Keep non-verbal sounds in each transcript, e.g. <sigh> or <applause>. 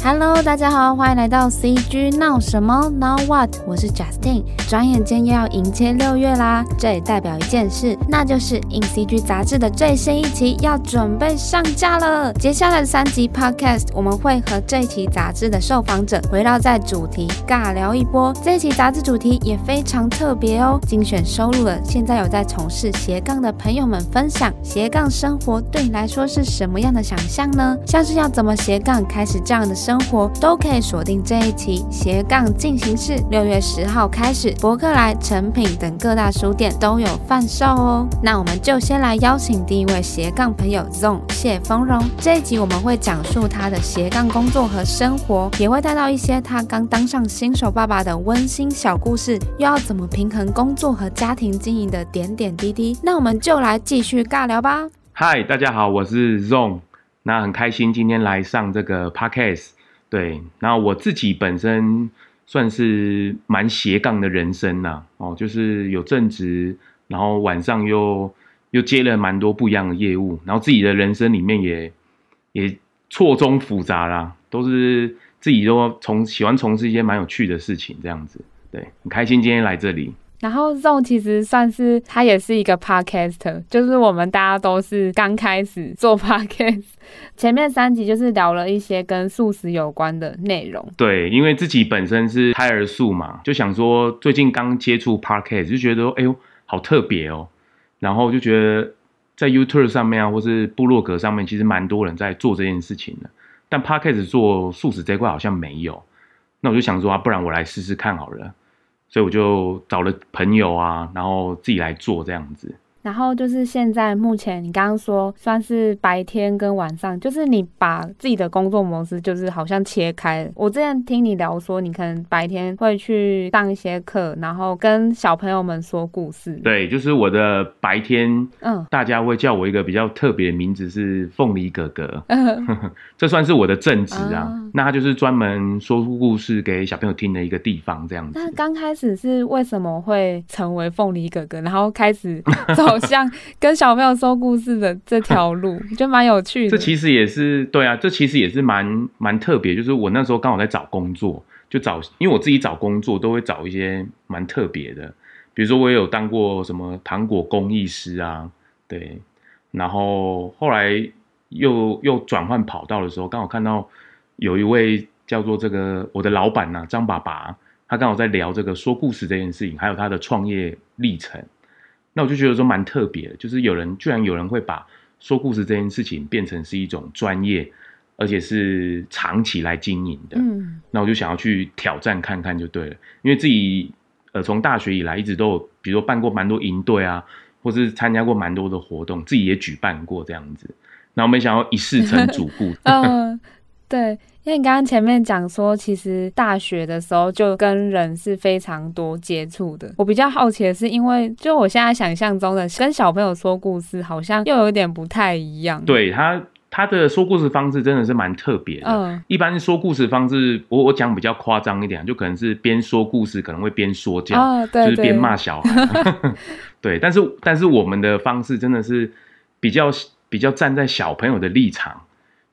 Hello，大家好，欢迎来到 CG 闹什么 Now What？我是 Justin。转眼间又要迎接六月啦，这也代表一件事，那就是 In CG 杂志的最新一期要准备上架了。接下来的三集 Podcast，我们会和这一期杂志的受访者围绕在主题尬聊一波。这一期杂志主题也非常特别哦，精选收录了现在有在从事斜杠的朋友们分享斜杠生活对你来说是什么样的想象呢？像是要怎么斜杠开始这样的生活。都可以锁定这一期斜杠进行式，六月十号开始，博客来、诚品等各大书店都有贩售哦。那我们就先来邀请第一位斜杠朋友 Zong 谢丰荣。这一集我们会讲述他的斜杠工作和生活，也会带到一些他刚当上新手爸爸的温馨小故事，又要怎么平衡工作和家庭经营的点点滴滴。那我们就来继续尬聊吧。嗨，大家好，我是 Zong，那很开心今天来上这个 Podcast。对，然后我自己本身算是蛮斜杠的人生呐，哦，就是有正职，然后晚上又又接了蛮多不一样的业务，然后自己的人生里面也也错综复杂啦，都是自己都从喜欢从事一些蛮有趣的事情这样子，对，很开心今天来这里。然后 Zong 其实算是他也是一个 podcast，就是我们大家都是刚开始做 <laughs> podcast。前面三集就是聊了一些跟素食有关的内容。对，因为自己本身是胎儿素嘛，就想说最近刚接触 podcast，就觉得哎呦好特别哦。然后就觉得在 YouTube 上面啊，或是部落格上面，其实蛮多人在做这件事情的。但 podcast 做素食这块好像没有。那我就想说啊，不然我来试试看好了。所以我就找了朋友啊，然后自己来做这样子。然后就是现在目前你刚刚说算是白天跟晚上，就是你把自己的工作模式就是好像切开了。我之前听你聊说，你可能白天会去上一些课，然后跟小朋友们说故事。对，就是我的白天，嗯，大家会叫我一个比较特别的名字是凤梨哥哥，嗯、<laughs> 这算是我的正职啊。嗯、那他就是专门说故事给小朋友听的一个地方，这样子。那刚开始是为什么会成为凤梨哥哥，然后开始走？像跟小朋友说故事的这条路，<laughs> 就蛮有趣的。这其实也是对啊，这其实也是蛮蛮特别。就是我那时候刚好在找工作，就找，因为我自己找工作都会找一些蛮特别的，比如说我也有当过什么糖果工艺师啊，对。然后后来又又转换跑道的时候，刚好看到有一位叫做这个我的老板呐，张爸爸，他刚好在聊这个说故事这件事情，还有他的创业历程。那我就觉得说蛮特别的，就是有人居然有人会把说故事这件事情变成是一种专业，而且是长期来经营的。嗯，那我就想要去挑战看看就对了，因为自己呃从大学以来一直都有，比如说办过蛮多营队啊，或是参加过蛮多的活动，自己也举办过这样子，然后没想到一试成主顾。<laughs> 嗯，对。因为你刚刚前面讲说，其实大学的时候就跟人是非常多接触的。我比较好奇的是，因为就我现在想象中的跟小朋友说故事，好像又有点不太一样。对他，他的说故事方式真的是蛮特别的。嗯，一般说故事方式，我我讲比较夸张一点，就可能是边说故事，可能会边说教，哦、对对就是边骂小孩。<laughs> 对，但是但是我们的方式真的是比较比较站在小朋友的立场。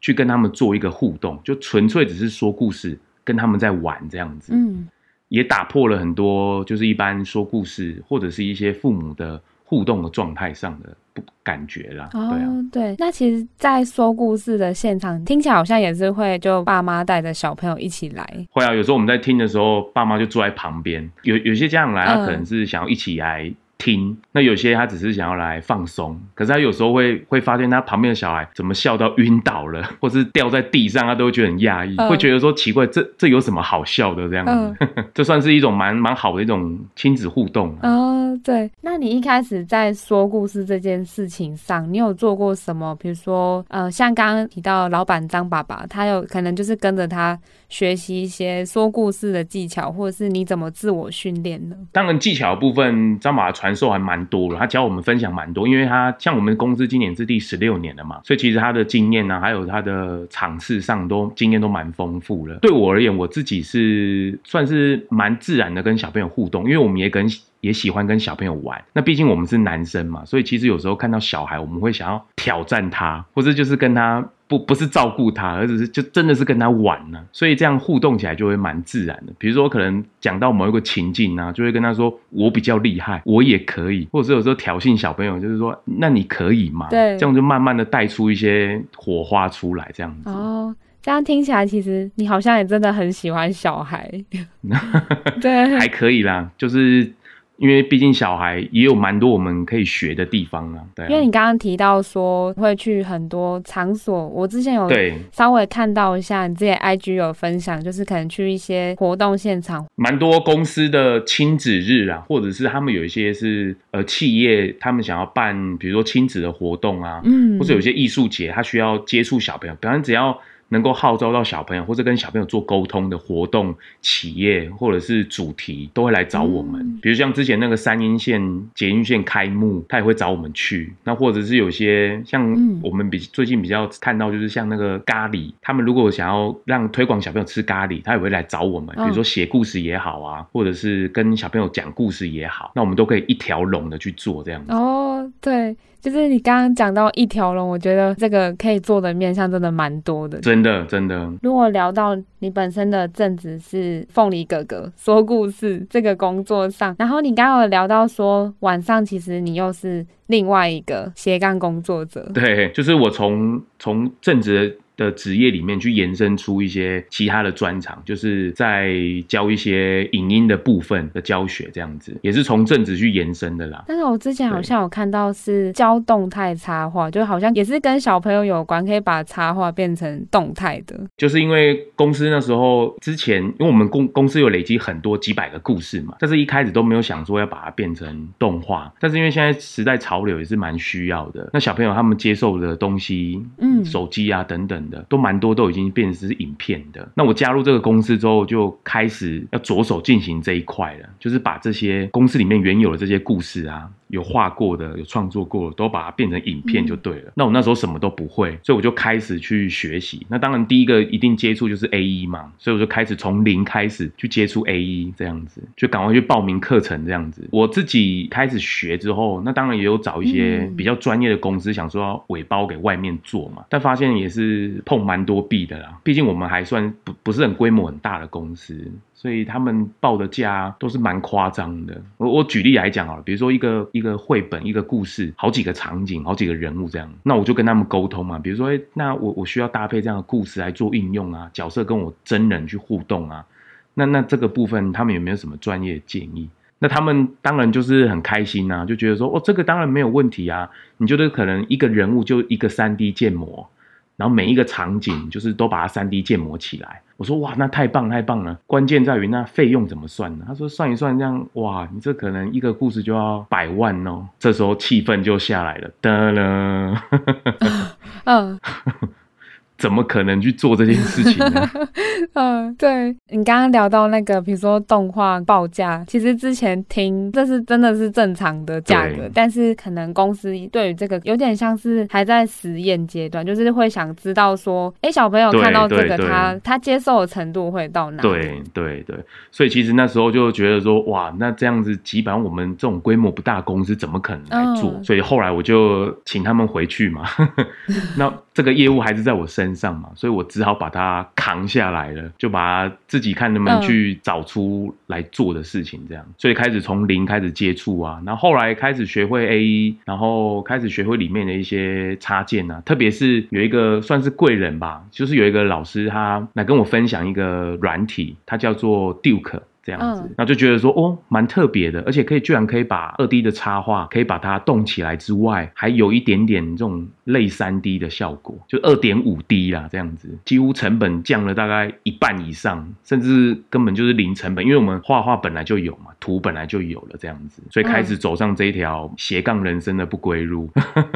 去跟他们做一个互动，就纯粹只是说故事，跟他们在玩这样子，嗯，也打破了很多就是一般说故事或者是一些父母的互动的状态上的不感觉啦。哦，对啊，对，那其实，在说故事的现场听起来好像也是会就爸妈带着小朋友一起来。会啊，有时候我们在听的时候，爸妈就坐在旁边，有有些家长来，他可能是想要一起来。听，那有些他只是想要来放松，可是他有时候会会发现他旁边的小孩怎么笑到晕倒了，<laughs> 或是掉在地上，他都会觉得很压抑，呃、会觉得说奇怪，这这有什么好笑的这样 <laughs> 这算是一种蛮蛮好的一种亲子互动。哦、呃，对。那你一开始在说故事这件事情上，你有做过什么？比如说，呃，像刚刚提到老板张爸爸，他有可能就是跟着他学习一些说故事的技巧，或者是你怎么自我训练呢？当然，技巧部分，张马传授还蛮多的，他教我们分享蛮多，因为他像我们公司今年是第十六年了嘛，所以其实他的经验呢、啊，还有他的场次上都经验都蛮丰富的。对我而言，我自己是算是蛮自然的跟小朋友互动，因为我们也跟也喜欢跟小朋友玩。那毕竟我们是男生嘛，所以其实有时候看到小孩，我们会想要挑战他，或者就是跟他不不是照顾他，而只是就真的是跟他玩呢、啊，所以这样互动起来就会蛮自然的。比如说可能讲到某一个情境啊，就会跟他说我比较厉害，我也可以，或者是有时候挑衅小朋友，就是说那你可以吗？对，这样就慢慢的带出一些火花出来，这样子。哦，这样听起来其实你好像也真的很喜欢小孩，<laughs> 对，还可以啦，就是。因为毕竟小孩也有蛮多我们可以学的地方啊，对啊。因为你刚刚提到说会去很多场所，我之前有稍微看到一下，你自己 IG 有分享，就是可能去一些活动现场，蛮多公司的亲子日啊，或者是他们有一些是呃企业，他们想要办，比如说亲子的活动啊，嗯，或者有些艺术节，他需要接触小朋友，比方只要。能够号召到小朋友，或者跟小朋友做沟通的活动、企业或者是主题，都会来找我们。嗯、比如像之前那个三阴线捷运线开幕，他也会找我们去。那或者是有些像我们比最近比较看到，就是像那个咖喱，他们如果想要让推广小朋友吃咖喱，他也会来找我们。比如说写故事也好啊，或者是跟小朋友讲故事也好，那我们都可以一条龙的去做这样子。哦，对。就是你刚刚讲到一条龙，我觉得这个可以做的面向真的蛮多的。真的，真的。如果聊到你本身的正职是凤梨哥哥说故事这个工作上，然后你刚刚有聊到说晚上其实你又是另外一个斜杠工作者。对，就是我从从正职的职业里面去延伸出一些其他的专长，就是在教一些影音的部分的教学，这样子也是从正职去延伸的啦。但是我之前好像有看到是教动态插画，就好像也是跟小朋友有关，可以把插画变成动态的。就是因为公司那时候之前，因为我们公公司有累积很多几百个故事嘛，但是一开始都没有想说要把它变成动画。但是因为现在时代潮流也是蛮需要的，那小朋友他们接受的东西，嗯，手机啊等等。都蛮多，都已经变成是影片的。那我加入这个公司之后，就开始要着手进行这一块了，就是把这些公司里面原有的这些故事啊。有画过的，有创作过的，都把它变成影片就对了。嗯。那我那时候什么都不会，所以我就开始去学习。那当然第一个一定接触就是 AE 嘛，所以我就开始从零开始去接触 AE 这样子，就赶快去报名课程这样子。我自己开始学之后，那当然也有找一些比较专业的公司，想说要委包给外面做嘛，但发现也是碰蛮多壁的啦。毕竟我们还算不不是很规模很大的公司。所以他们报的价都是蛮夸张的。我我举例来讲好了，比如说一个一个绘本，一个故事，好几个场景，好几个人物这样，那我就跟他们沟通嘛。比如说，哎，那我我需要搭配这样的故事来做应用啊，角色跟我真人去互动啊。那那这个部分他们有没有什么专业建议？那他们当然就是很开心呐，就觉得说，哦，这个当然没有问题啊。你觉得可能一个人物就一个 3D 建模。然后每一个场景就是都把它 3D 建模起来。我说哇，那太棒太棒了。关键在于那费用怎么算呢？他说算一算这样，哇，你这可能一个故事就要百万哦。这时候气氛就下来了，得了。<laughs> 嗯。怎么可能去做这件事情呢？<laughs> 嗯，对，你刚刚聊到那个，比如说动画报价，其实之前听这是真的是正常的价格，但是可能公司对于这个有点像是还在实验阶段，就是会想知道说，哎，小朋友看到这个他，他他接受的程度会到哪里？对对对，所以其实那时候就觉得说，哇，那这样子，基本上我们这种规模不大公司怎么可能来做？嗯、所以后来我就请他们回去嘛，<laughs> 那这个业务还是在我身上。嘛，所以我只好把它扛下来了，就把它自己看能不能去找出来做的事情，这样，所以开始从零开始接触啊，然后后来开始学会 AE，然后开始学会里面的一些插件啊，特别是有一个算是贵人吧，就是有一个老师他来跟我分享一个软体，它叫做 Duke。这样子，那就觉得说哦，蛮特别的，而且可以居然可以把二 D 的插画可以把它动起来之外，还有一点点这种类三 D 的效果，就二点五 D 啦，这样子几乎成本降了大概一半以上，甚至根本就是零成本，因为我们画画本来就有嘛，图本来就有了这样子，所以开始走上这一条斜杠人生的不归路。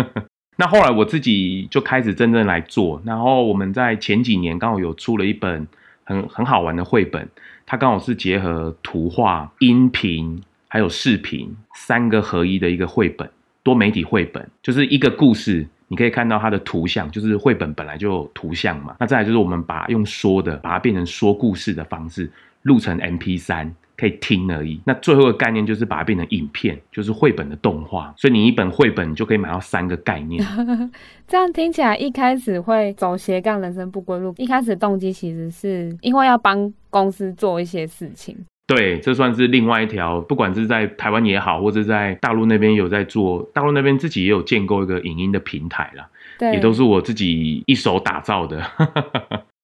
<laughs> 那后来我自己就开始真正来做，然后我们在前几年刚好有出了一本很很好玩的绘本。它刚好是结合图画、音频还有视频三个合一的一个绘本，多媒体绘本，就是一个故事，你可以看到它的图像，就是绘本本来就有图像嘛。那再来就是我们把用说的，把它变成说故事的方式录成 M P 三可以听而已。那最后的概念就是把它变成影片，就是绘本的动画。所以你一本绘本就可以买到三个概念。<laughs> 这样听起来，一开始会走斜杠人生不归路，一开始的动机其实是因为要帮公司做一些事情。对，这算是另外一条，不管是在台湾也好，或者在大陆那边有在做，大陆那边自己也有建构一个影音的平台啦，对，也都是我自己一手打造的，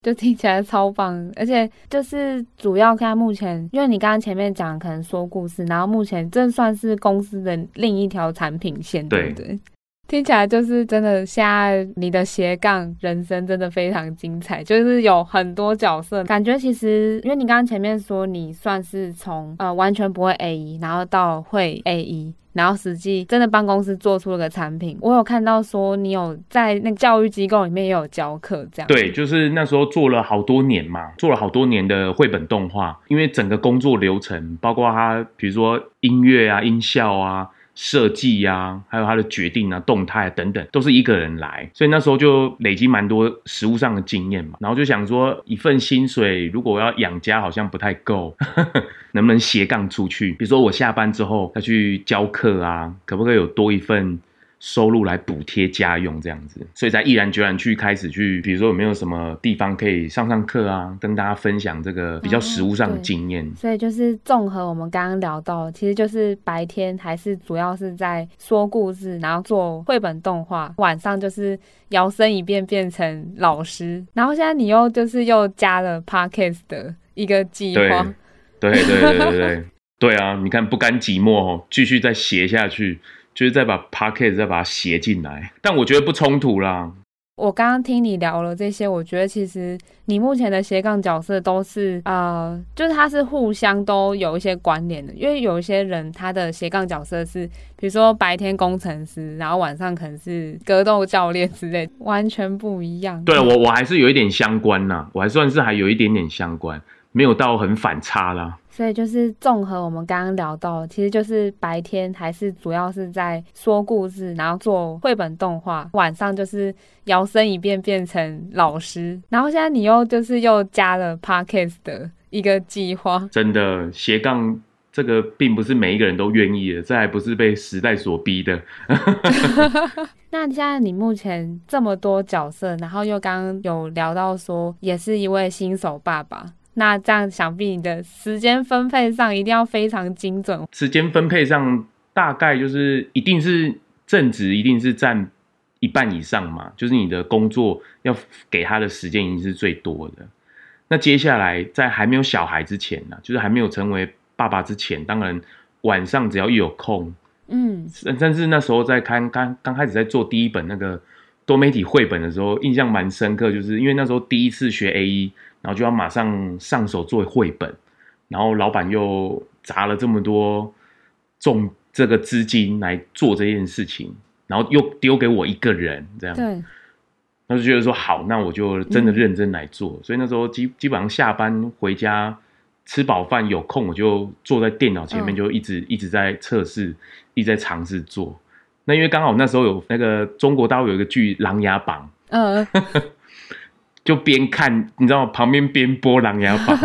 就听起来超棒。而且就是主要看目前，因为你刚刚前面讲可能说故事，然后目前这算是公司的另一条产品线，对不对？听起来就是真的，现在你的斜杠人生真的非常精彩，就是有很多角色，感觉其实因为你刚刚前面说你算是从呃完全不会 AE，然后到会 AE，然后实际真的帮公司做出了个产品。我有看到说你有在那个教育机构里面也有教课，这样。对，就是那时候做了好多年嘛，做了好多年的绘本动画，因为整个工作流程，包括它，比如说音乐啊、音效啊。设计呀，还有他的决定啊、动态啊等等，都是一个人来，所以那时候就累积蛮多实物上的经验嘛。然后就想说，一份薪水如果要养家，好像不太够，<laughs> 能不能斜杠出去？比如说我下班之后要去教课啊，可不可以有多一份？收入来补贴家用这样子，所以才毅然决然去开始去，比如说有没有什么地方可以上上课啊，跟大家分享这个比较实物上的经验。所以就是综合我们刚刚聊到，其实就是白天还是主要是在说故事，然后做绘本动画，晚上就是摇身一变变成老师，然后现在你又就是又加了 Podcast 的一个计划。对对对对对对，对啊！你看不甘寂寞哦，继续再写下去。就是再把 Podcast 再把它写进来，但我觉得不冲突啦。我刚刚听你聊了这些，我觉得其实你目前的斜杠角色都是呃，就是它是互相都有一些关联的。因为有一些人他的斜杠角色是，比如说白天工程师，然后晚上可能是格斗教练之类，完全不一样。对，我我还是有一点相关呐，我还算是还有一点点相关。没有到很反差啦，所以就是综合我们刚刚聊到，其实就是白天还是主要是在说故事，然后做绘本动画，晚上就是摇身一变变成老师，然后现在你又就是又加了 Podcast 的一个计划，真的斜杠这个并不是每一个人都愿意的，这还不是被时代所逼的。<laughs> <laughs> 那现在你目前这么多角色，然后又刚刚有聊到说也是一位新手爸爸。那这样想必你的时间分配上一定要非常精准。时间分配上大概就是一定是正职，一定是占一半以上嘛。就是你的工作要给他的时间一定是最多的。那接下来在还没有小孩之前呢，就是还没有成为爸爸之前，当然晚上只要一有空，嗯，但是那时候在看刚刚开始在做第一本那个多媒体绘本的时候，印象蛮深刻，就是因为那时候第一次学 AE。然后就要马上上手做绘本，然后老板又砸了这么多重这个资金来做这件事情，然后又丢给我一个人这样，对，那就觉得说好，那我就真的认真来做。嗯、所以那时候基基本上下班回家吃饱饭有空，我就坐在电脑前面，就一直、嗯、一直在测试，一直在尝试做。那因为刚好那时候有那个中国大陆有一个剧《琅琊榜》，嗯。就边看，你知道吗？旁边边播《琅琊榜》，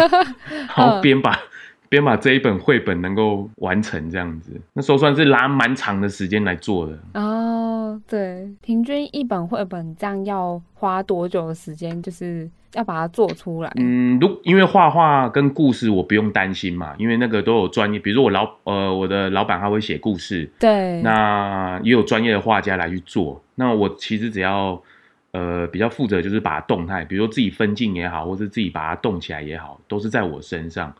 然后边把边把这一本绘本能够完成这样子，那时候算是拉蛮长的时间来做的。哦，对，平均一本绘本这样要花多久的时间？就是要把它做出来。嗯，如因为画画跟故事我不用担心嘛，因为那个都有专业，比如说我老呃我的老板他会写故事，对，那也有专业的画家来去做。那我其实只要。呃，比较负责就是把它动态，比如说自己分镜也好，或是自己把它动起来也好，都是在我身上。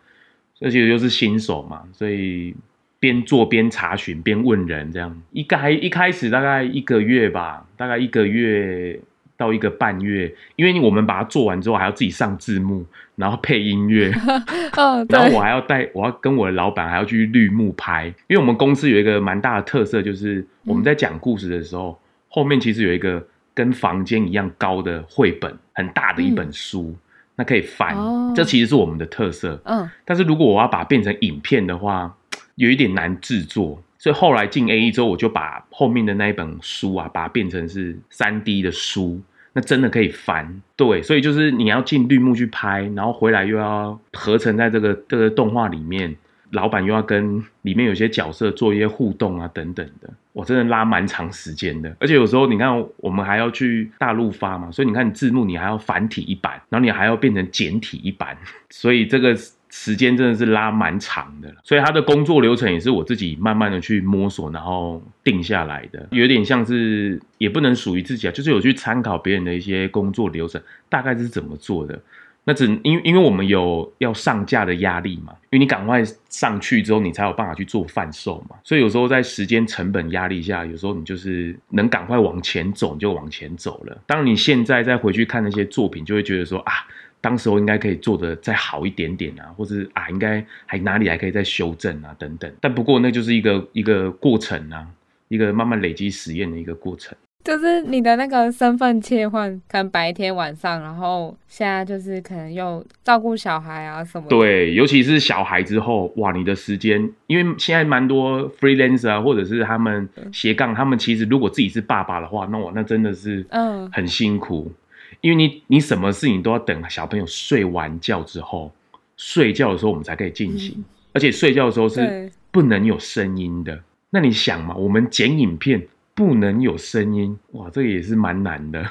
而且又是新手嘛，所以边做边查询边问人，这样一开一开始大概一个月吧，大概一个月到一个半月，因为我们把它做完之后还要自己上字幕，然后配音乐，<laughs> 哦、然后我还要带，我要跟我的老板还要去绿幕拍，因为我们公司有一个蛮大的特色，就是我们在讲故事的时候，嗯、后面其实有一个。跟房间一样高的绘本，很大的一本书，嗯、那可以翻。哦、这其实是我们的特色。嗯，但是如果我要把它变成影片的话，有一点难制作。所以后来进 AE 之后，我就把后面的那一本书啊，把它变成是三 D 的书，那真的可以翻。对，所以就是你要进绿幕去拍，然后回来又要合成在这个这个动画里面。老板又要跟里面有些角色做一些互动啊等等的，我真的拉蛮长时间的。而且有时候你看，我们还要去大陆发嘛，所以你看字幕你还要繁体一版，然后你还要变成简体一版，<laughs> 所以这个时间真的是拉蛮长的。所以他的工作流程也是我自己慢慢的去摸索，然后定下来的，有点像是也不能属于自己啊，就是有去参考别人的一些工作流程，大概是怎么做的。那只因因为我们有要上架的压力嘛，因为你赶快上去之后，你才有办法去做贩售嘛。所以有时候在时间成本压力下，有时候你就是能赶快往前走，你就往前走了。当你现在再回去看那些作品，就会觉得说啊，当时候应该可以做得再好一点点啊，或是啊，应该还哪里还可以再修正啊等等。但不过那就是一个一个过程啊，一个慢慢累积实验的一个过程。<laughs> 就是你的那个身份切换，可能白天晚上，然后现在就是可能又照顾小孩啊什么的。对，尤其是小孩之后，哇，你的时间，因为现在蛮多 freelancer 啊，或者是他们斜杠，他们其实如果自己是爸爸的话，那我那真的是嗯很辛苦，嗯、因为你你什么事情都要等小朋友睡完觉之后，睡觉的时候我们才可以进行，嗯、而且睡觉的时候是不能有声音的。那你想嘛，我们剪影片。不能有声音哇，这个也是蛮难的。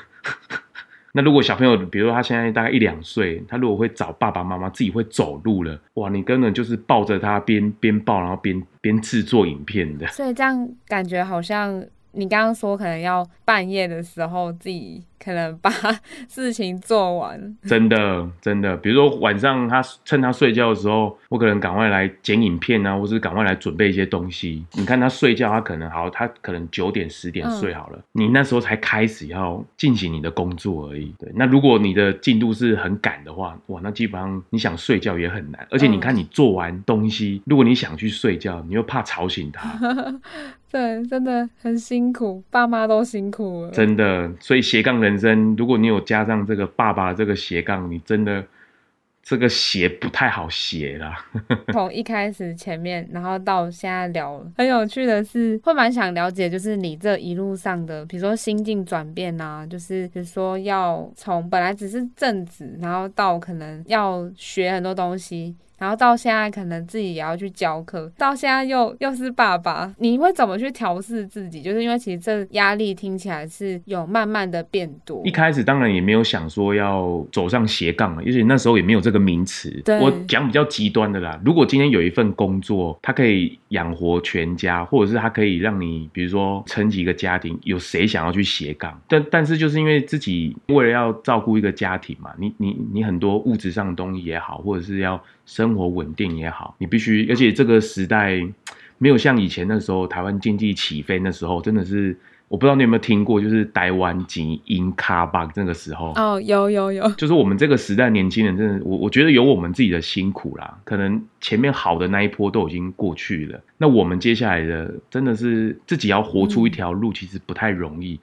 <laughs> 那如果小朋友，比如说他现在大概一两岁，他如果会找爸爸妈妈，自己会走路了，哇，你根本就是抱着他边边抱，然后边边制作影片的。所以这样感觉好像你刚刚说可能要半夜的时候自己。可能把事情做完，真的真的，比如说晚上他趁他睡觉的时候，我可能赶快来剪影片啊，或是赶快来准备一些东西。你看他睡觉，他可能好，他可能九点十点睡好了，嗯、你那时候才开始要进行你的工作而已。对，那如果你的进度是很赶的话，哇，那基本上你想睡觉也很难。而且你看你做完东西，嗯、如果你想去睡觉，你又怕吵醒他，<laughs> 对，真的很辛苦，爸妈都辛苦了，真的。所以斜杠人。人生，如果你有加上这个爸爸这个斜杠，你真的这个斜不太好斜啦。<laughs> 从一开始前面，然后到现在聊，很有趣的是，会蛮想了解，就是你这一路上的，比如说心境转变啊，就是比如说要从本来只是正职，然后到可能要学很多东西。然后到现在可能自己也要去教课，到现在又又是爸爸，你会怎么去调试自己？就是因为其实这压力听起来是有慢慢的变多。一开始当然也没有想说要走上斜杠了，因为那时候也没有这个名词。对我讲比较极端的啦，如果今天有一份工作，它可以养活全家，或者是它可以让你，比如说撑起一个家庭，有谁想要去斜杠？但但是就是因为自己为了要照顾一个家庭嘛，你你你很多物质上的东西也好，或者是要。生活稳定也好，你必须，而且这个时代没有像以前那时候台湾经济起飞那时候，真的是我不知道你有没有听过，就是台湾经营卡巴那个时候。哦，有有有，就是我们这个时代年轻人真的，我我觉得有我们自己的辛苦啦，可能前面好的那一波都已经过去了，那我们接下来的真的是自己要活出一条路，其实不太容易，嗯、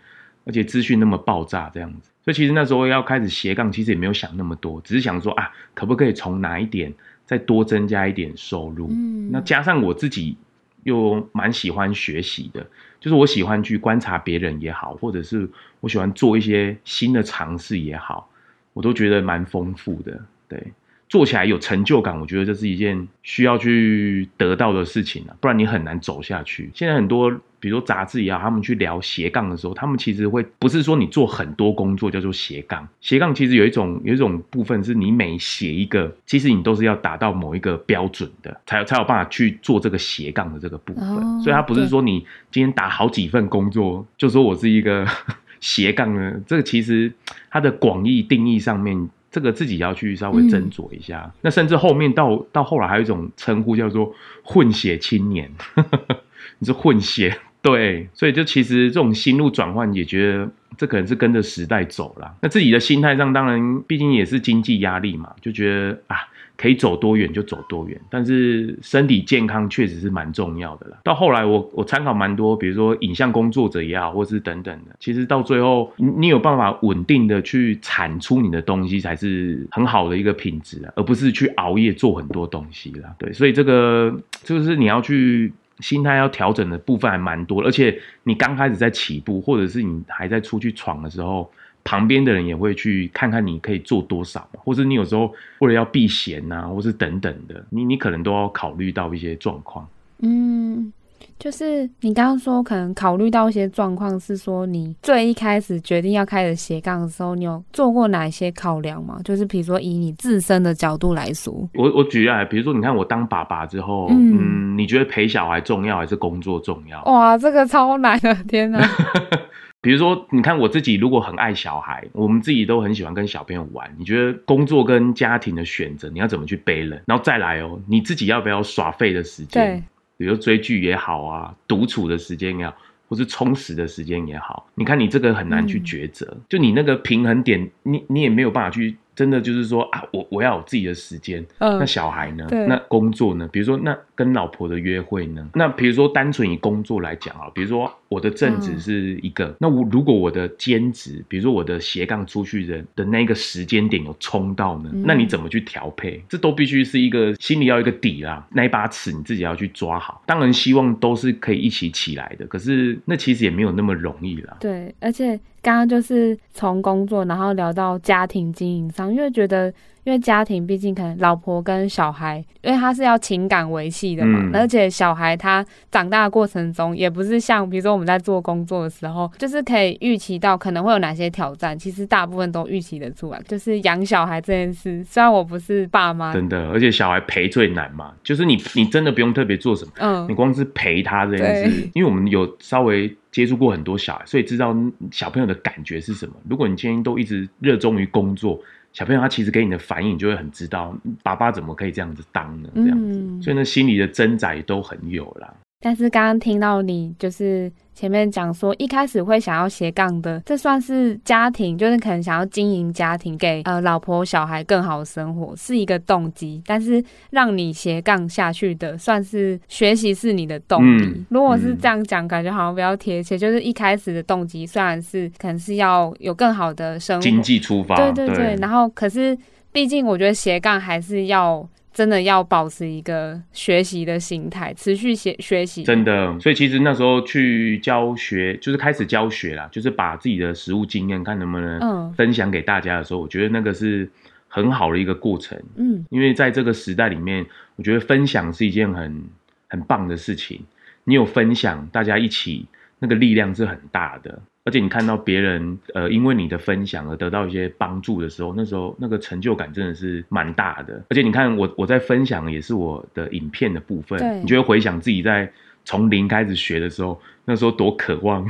而且资讯那么爆炸这样子，所以其实那时候要开始斜杠，其实也没有想那么多，只是想说啊，可不可以从哪一点。再多增加一点收入，嗯，那加上我自己又蛮喜欢学习的，就是我喜欢去观察别人也好，或者是我喜欢做一些新的尝试也好，我都觉得蛮丰富的，对。做起来有成就感，我觉得这是一件需要去得到的事情啊，不然你很难走下去。现在很多，比如说杂志也好，他们去聊斜杠的时候，他们其实会不是说你做很多工作叫做斜杠，斜杠其实有一种有一种部分是你每写一个，其实你都是要达到某一个标准的，才有才有办法去做这个斜杠的这个部分。哦，所以它不是说你今天打好几份工作，就说我是一个 <laughs> 斜杠的，这个其实它的广义定义上面。这个自己要去稍微斟酌一下。嗯、那甚至后面到到后来还有一种称呼叫做混血青年，<laughs> 你是混血，对，所以就其实这种心路转换也觉得这可能是跟着时代走了。那自己的心态上，当然毕竟也是经济压力嘛，就觉得啊。可以走多远就走多远，但是身体健康确实是蛮重要的啦。到后来我我参考蛮多，比如说影像工作者也好，或是等等的，其实到最后你有办法稳定的去产出你的东西，才是很好的一个品质啊，而不是去熬夜做很多东西啦。对，所以这个就是你要去心态要调整的部分还蛮多，而且你刚开始在起步，或者是你还在出去闯的时候。旁边的人也会去看看你可以做多少嘛，或者你有时候为了要避嫌啊，或是等等的，你你可能都要考虑到一些状况。嗯。就是你刚刚说，可能考虑到一些状况，是说你最一开始决定要开始斜杠的时候，你有做过哪一些考量吗？就是比如说以你自身的角度来说，我我举例来，比如说你看我当爸爸之后，嗯，嗯，你觉得陪小孩重要还是工作重要？哇，这个超难的，天哪！<laughs> 比如说，你看我自己如果很爱小孩，我们自己都很喜欢跟小朋友玩，你觉得工作跟家庭的选择，你要怎么去 balance？然后再来哦，你自己要不要耍废的时间？比如追剧也好啊，独处的时间也好，或是充实的时间也好，你看你这个很难去抉择，嗯、就你那个平衡点，你你也没有办法去。真的就是说啊，我我要有自己的时间。嗯，那小孩呢？那工作呢？比如说，那跟老婆的约会呢？那比如说，单纯以工作来讲啊，比如说我的正职是一个，嗯、那我如果我的兼职，比如说我的斜杠出去的的那个时间点有冲到呢？嗯、那你怎么去调配？这都必须是一个心里要一个底啦，那一把尺你自己要去抓好。当然希望都是可以一起起来的，可是那其实也没有那么容易啦。对，而且。刚刚就是从工作，然后聊到家庭经营上，因为觉得，因为家庭毕竟可能老婆跟小孩，因为他是要情感维系的嘛，嗯、而且小孩他长大的过程中，也不是像比如说我们在做工作的时候，就是可以预期到可能会有哪些挑战，其实大部分都预期得出来。就是养小孩这件事，虽然我不是爸妈，真的，而且小孩陪最难嘛，就是你你真的不用特别做什么，嗯，你光是陪他这件事，因为我们有稍微。接触过很多小孩，所以知道小朋友的感觉是什么。如果你今天都一直热衷于工作，小朋友他其实给你的反应，你就会很知道爸爸怎么可以这样子当呢？这样子，嗯、所以呢，心里的挣扎也都很有啦。但是刚刚听到你就是。前面讲说，一开始会想要斜杠的，这算是家庭，就是可能想要经营家庭，给呃老婆小孩更好的生活，是一个动机。但是让你斜杠下去的，算是学习是你的动力。嗯、如果是这样讲，感觉好像比较贴切。就是一开始的动机，虽然是可能是要有更好的生活，经济出发，对对对。对然后，可是毕竟我觉得斜杠还是要。真的要保持一个学习的心态，持续学学习。真的，所以其实那时候去教学，就是开始教学啦，就是把自己的实务经验看能不能分享给大家的时候，嗯、我觉得那个是很好的一个过程。嗯，因为在这个时代里面，我觉得分享是一件很很棒的事情。你有分享，大家一起，那个力量是很大的。而且你看到别人，呃，因为你的分享而得到一些帮助的时候，那时候那个成就感真的是蛮大的。而且你看我我在分享也是我的影片的部分，你就会回想自己在从零开始学的时候，那时候多渴望。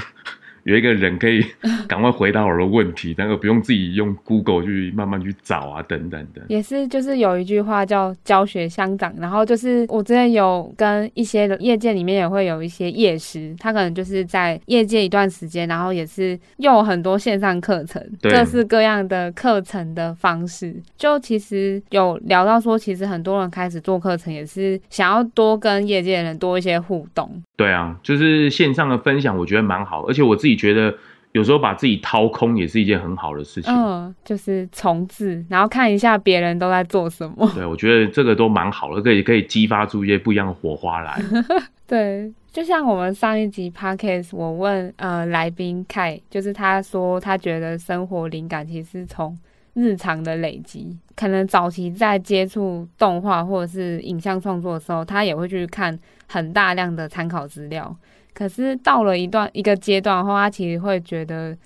有一个人可以 <laughs> 赶快回答我的问题，但是不用自己用 Google 去慢慢去找啊，等等的。也是，就是有一句话叫“教学相长”，然后就是我之前有跟一些业界里面也会有一些业师，他可能就是在业界一段时间，然后也是用很多线上课程，各式各样的课程的方式。就其实有聊到说，其实很多人开始做课程，也是想要多跟业界的人多一些互动。对啊，就是线上的分享，我觉得蛮好，而且我自己觉得有时候把自己掏空也是一件很好的事情。嗯，就是重置，然后看一下别人都在做什么。对，<laughs> 我觉得这个都蛮好的，可以可以激发出一些不一样的火花来。<laughs> 对，就像我们上一集 podcast，我问呃来宾凯，就是他说他觉得生活灵感其实是从日常的累积，可能早期在接触动画或者是影像创作的时候，他也会去看。很大量的参考资料，可是到了一段一个阶段后，他其实会觉得，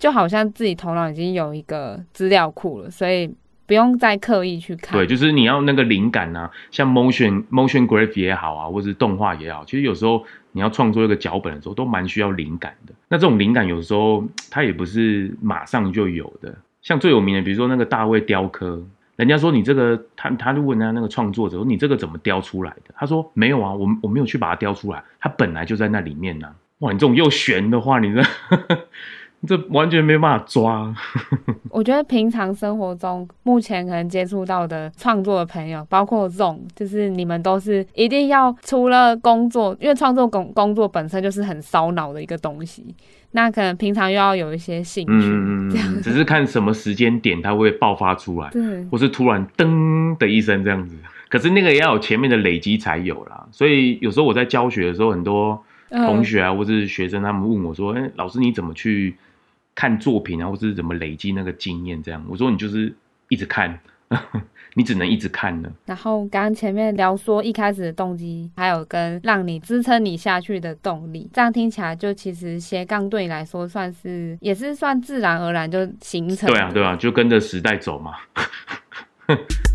就好像自己头脑已经有一个资料库了，所以不用再刻意去看。对，就是你要那个灵感啊，像 motion motion graph 也好啊，或是动画也好，其实有时候你要创作一个脚本的时候，都蛮需要灵感的。那这种灵感有时候它也不是马上就有的，像最有名的，比如说那个大卫雕刻。人家说你这个，他他就问人家那个创作者，你这个怎么雕出来的？他说没有啊，我我没有去把它雕出来，它本来就在那里面呢、哇，你这种又悬的话，你这这完全没办法抓。<laughs> 我觉得平常生活中，目前可能接触到的创作的朋友，包括这种，就是你们都是一定要除了工作，因为创作工工作本身就是很烧脑的一个东西。那可能平常又要有一些兴趣，嗯，这样只是看什么时间点它会爆发出来，对，或是突然噔的一声这样子。可是那个也要有前面的累积才有啦。所以有时候我在教学的时候，很多同学啊，或者是学生，他们问我说：“哎，老师你怎么去看作品啊，或是怎么累积那个经验这样。我说你就是一直看。<laughs> 你只能一直看呢。然后刚刚前面聊说一开始的动机，还有跟让你支撑你下去的动力，这样听起来就其实斜杠对你来说算是也是算自然而然就形成。对啊，对啊，就跟着时代走嘛。<laughs>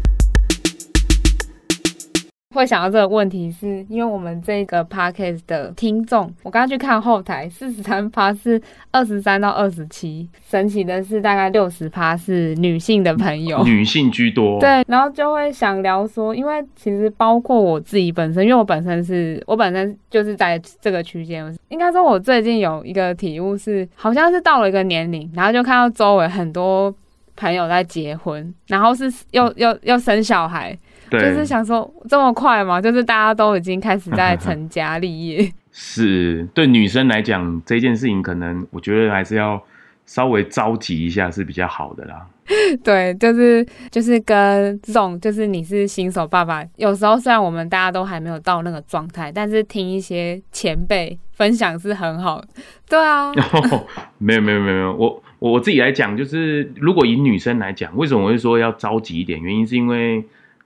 会想到这个问题，是因为我们这个 podcast 的听众，我刚刚去看后台，四十三趴是二十三到二十七，神奇的是大概六十趴是女性的朋友，女性居多。对，然后就会想聊说，因为其实包括我自己本身，因为我本身是我本身就是在这个区间，应该说我最近有一个体悟是，好像是到了一个年龄，然后就看到周围很多朋友在结婚，然后是又又又生小孩。就是想说这么快吗？就是大家都已经开始在 <laughs> 成家立业。是对女生来讲，这件事情可能我觉得还是要稍微着急一下是比较好的啦。<laughs> 对，就是就是跟这种，就是你是新手爸爸，有时候虽然我们大家都还没有到那个状态，但是听一些前辈分享是很好的。对啊，<laughs> 哦、没有没有没有没有，我我自己来讲，就是如果以女生来讲，为什么我会说要着急一点？原因是因为。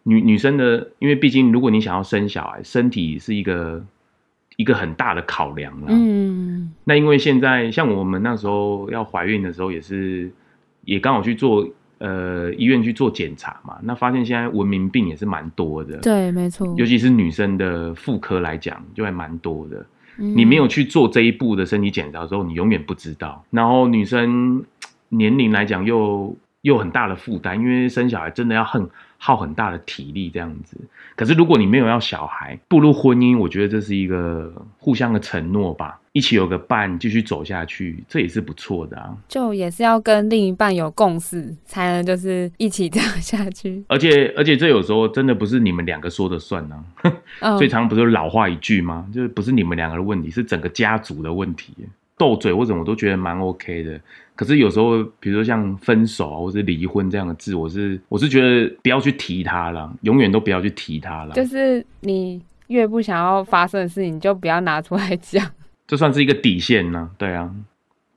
女女生的，因为毕竟如果你想要生小孩，身体是一个一个很大的考量啦。嗯，那因为现在像我们那时候要怀孕的时候，也是也刚好去做呃医院去做检查嘛，那发现现在文明病也是蛮多的。对，没错。尤其是女生的妇科来讲，就还蛮多的。嗯。你没有去做这一步的身体检查的时候，你永远不知道。然后女生年龄来讲又又很大的负担，因为生小孩真的要很。耗很大的体力这样子，可是如果你没有要小孩，步入婚姻，我觉得这是一个互相的承诺吧，一起有个伴继续走下去，这也是不错的啊。就也是要跟另一半有共识，才能就是一起这样下去。而且而且这有时候真的不是你们两个说的算呢、啊，<laughs> 最常不是老话一句吗？就是不是你们两个的问题，是整个家族的问题。斗嘴或者我都觉得蛮 OK 的，可是有时候，比如说像分手啊，或是离婚这样的字，我是我是觉得不要去提它了，永远都不要去提它了。就是你越不想要发生的事情，你就不要拿出来讲。这算是一个底线呢，对啊。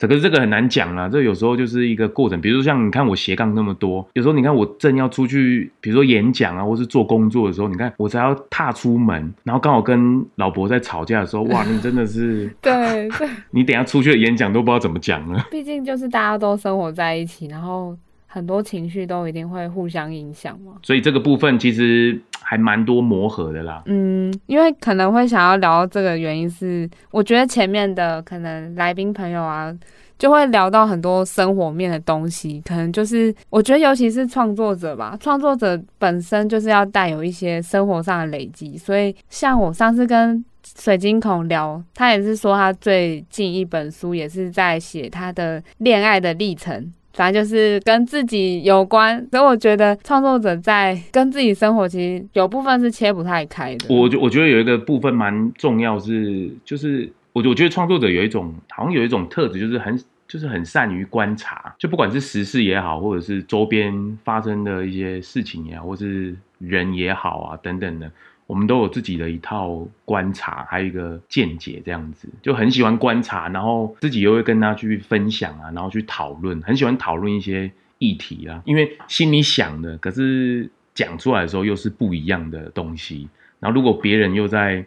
可是这个很难讲啊，这有时候就是一个过程。比如说像你看我斜杠那么多，有时候你看我正要出去，比如说演讲啊，或是做工作的时候，你看我才要踏出门，然后刚好跟老婆在吵架的时候，<laughs> 哇，你真的是对 <laughs> 对，你等下出去的演讲都不知道怎么讲了。毕竟就是大家都生活在一起，然后很多情绪都一定会互相影响嘛。所以这个部分其实还蛮多磨合的啦。嗯，因为可能会想要聊这个原因是，我觉得前面的可能来宾朋友啊。就会聊到很多生活面的东西，可能就是我觉得，尤其是创作者吧，创作者本身就是要带有一些生活上的累积。所以，像我上次跟水晶孔聊，他也是说他最近一本书也是在写他的恋爱的历程，反正就是跟自己有关。所以我觉得创作者在跟自己生活，其实有部分是切不太开的。我觉我觉得有一个部分蛮重要是，就是。我我觉得创作者有一种，好像有一种特质，就是很就是很善于观察，就不管是时事也好，或者是周边发生的一些事情也好，或是人也好啊等等的，我们都有自己的一套观察，还有一个见解，这样子就很喜欢观察，然后自己又会跟他去分享啊，然后去讨论，很喜欢讨论一些议题啊，因为心里想的，可是讲出来的时候又是不一样的东西，然后如果别人又在。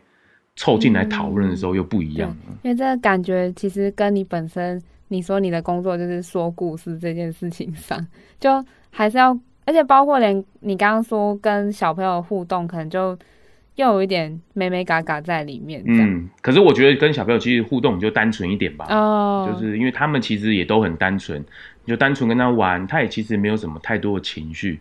凑进来讨论的时候又不一样，因为这个感觉其实跟你本身，你说你的工作就是说故事这件事情上，就还是要，而且包括连你刚刚说跟小朋友互动，可能就又有一点美美嘎嘎在里面。嗯，可是我觉得跟小朋友其实互动就单纯一点吧，哦，就是因为他们其实也都很单纯，你就单纯跟他玩，他也其实没有什么太多的情绪，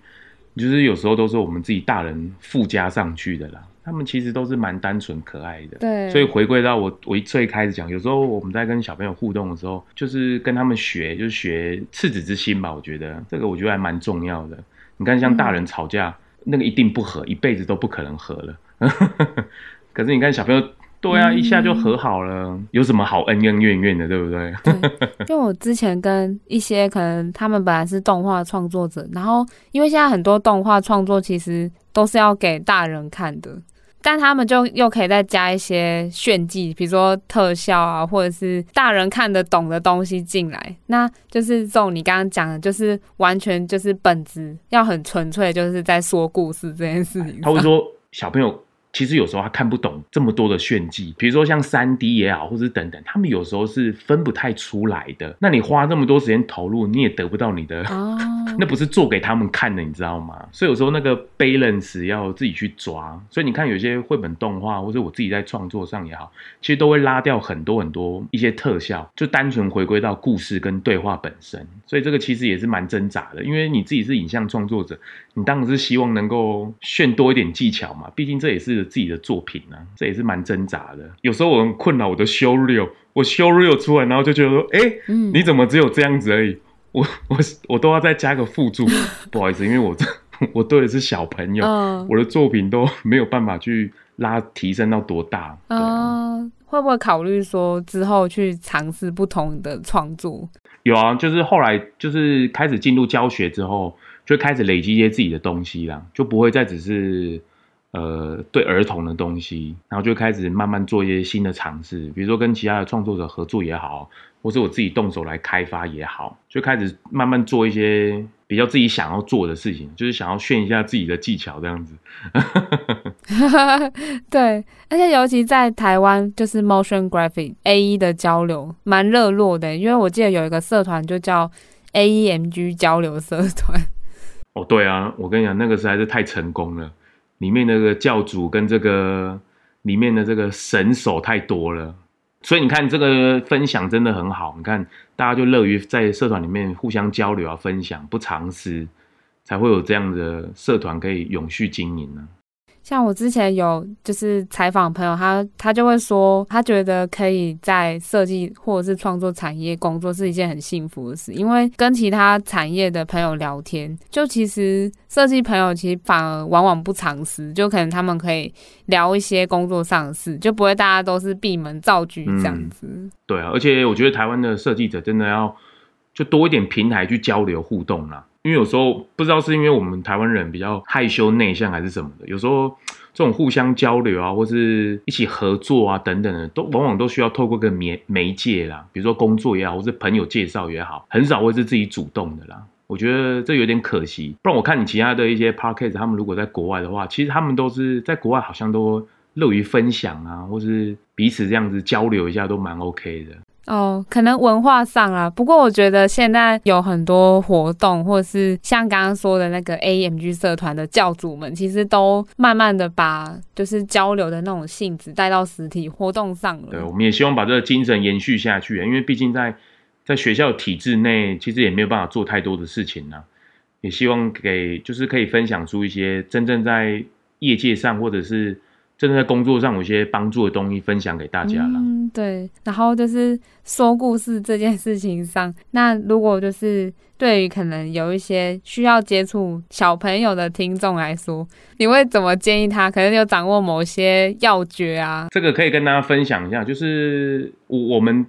就是有时候都是我们自己大人附加上去的啦。他们其实都是蛮单纯可爱的，对。所以回归到我，我一最开始讲，有时候我们在跟小朋友互动的时候，就是跟他们学，就是学赤子之心吧。我觉得这个我觉得还蛮重要的。你看，像大人吵架，嗯、那个一定不和，一辈子都不可能和了。<laughs> 可是你看小朋友，对啊，一下就和好了，嗯、有什么好恩恩怨怨的，对不对？对。<laughs> 因为我之前跟一些可能他们本来是动画创作者，然后因为现在很多动画创作其实都是要给大人看的。但他们就又可以再加一些炫技，比如说特效啊，或者是大人看得懂的东西进来。那就是这种你刚刚讲的，就是完全就是本质要很纯粹，就是在说故事这件事情。他会说小朋友。其实有时候他看不懂这么多的炫技，比如说像三 D 也好，或者等等，他们有时候是分不太出来的。那你花这么多时间投入，你也得不到你的，oh. <laughs> 那不是做给他们看的，你知道吗？所以有时候那个 balance 要自己去抓。所以你看有些绘本动画，或者我自己在创作上也好，其实都会拉掉很多很多一些特效，就单纯回归到故事跟对话本身。所以这个其实也是蛮挣扎的，因为你自己是影像创作者，你当然是希望能够炫多一点技巧嘛，毕竟这也是。自己的作品呢、啊，这也是蛮挣扎的。有时候我很困扰，我的 show real，我 show real 出来，然后就觉得说，哎、你怎么只有这样子而已？我我我都要再加个辅助，<laughs> 不好意思，因为我这我对的是小朋友，嗯、我的作品都 <laughs> 没有办法去拉提升到多大。嗯、啊，会不会考虑说之后去尝试不同的创作？有啊，就是后来就是开始进入教学之后，就开始累积一些自己的东西啦，就不会再只是。呃，对儿童的东西，然后就开始慢慢做一些新的尝试，比如说跟其他的创作者合作也好，或是我自己动手来开发也好，就开始慢慢做一些比较自己想要做的事情，就是想要炫一下自己的技巧这样子。<laughs> <laughs> 对，而且尤其在台湾，就是 Motion Graphic AE 的交流蛮热络的，因为我记得有一个社团就叫 AEMG 交流社团。哦，对啊，我跟你讲，那个实在是太成功了。里面那个教主跟这个里面的这个神手太多了，所以你看这个分享真的很好。你看大家就乐于在社团里面互相交流啊，分享不藏私，才会有这样的社团可以永续经营呢。像我之前有就是采访朋友，他他就会说，他觉得可以在设计或者是创作产业工作是一件很幸福的事，因为跟其他产业的朋友聊天，就其实设计朋友其实反而往往不藏私，就可能他们可以聊一些工作上的事，就不会大家都是闭门造车这样子。嗯，对啊，而且我觉得台湾的设计者真的要就多一点平台去交流互动啦。因为有时候不知道是因为我们台湾人比较害羞内向还是什么的，有时候这种互相交流啊，或是一起合作啊等等的，都往往都需要透过个媒媒介啦，比如说工作也好，或是朋友介绍也好，很少会是自己主动的啦。我觉得这有点可惜。不然我看你其他的一些 podcast，他们如果在国外的话，其实他们都是在国外好像都乐于分享啊，或是彼此这样子交流一下都蛮 OK 的。哦，可能文化上啊，不过我觉得现在有很多活动，或是像刚刚说的那个 AMG 社团的教主们，其实都慢慢的把就是交流的那种性质带到实体活动上了。对，我们也希望把这个精神延续下去，因为毕竟在在学校体制内，其实也没有办法做太多的事情呢、也希望给就是可以分享出一些真正在业界上或者是。真正在工作上有一些帮助的东西分享给大家了。对。然后就是说故事这件事情上，那如果就是对于可能有一些需要接触小朋友的听众来说，你会怎么建议他？可能有掌握某些要诀啊？这个可以跟大家分享一下，就是我我们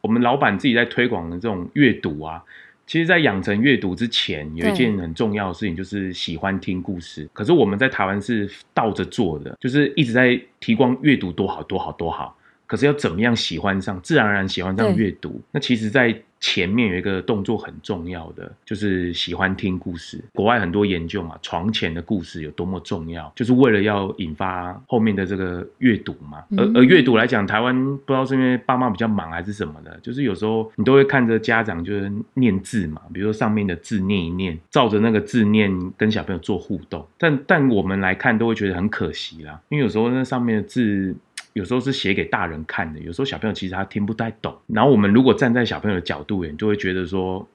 我们老板自己在推广的这种阅读啊。其实，在养成阅读之前，有一件很重要的事情，就是喜欢听故事。可是我们在台湾是倒着做的，就是一直在提供阅读多好多好多好。可是要怎么样喜欢上，自然而然喜欢上阅读？那其实，在前面有一个动作很重要的，就是喜欢听故事。国外很多研究嘛，床前的故事有多么重要，就是为了要引发后面的这个阅读嘛。而而阅读来讲，台湾不知道是因为爸妈比较忙还是什么的，就是有时候你都会看着家长就是念字嘛，比如说上面的字念一念，照着那个字念，跟小朋友做互动。但但我们来看都会觉得很可惜啦，因为有时候那上面的字。有时候是写给大人看的，有时候小朋友其实他听不太懂。然后我们如果站在小朋友的角度，你就会觉得说，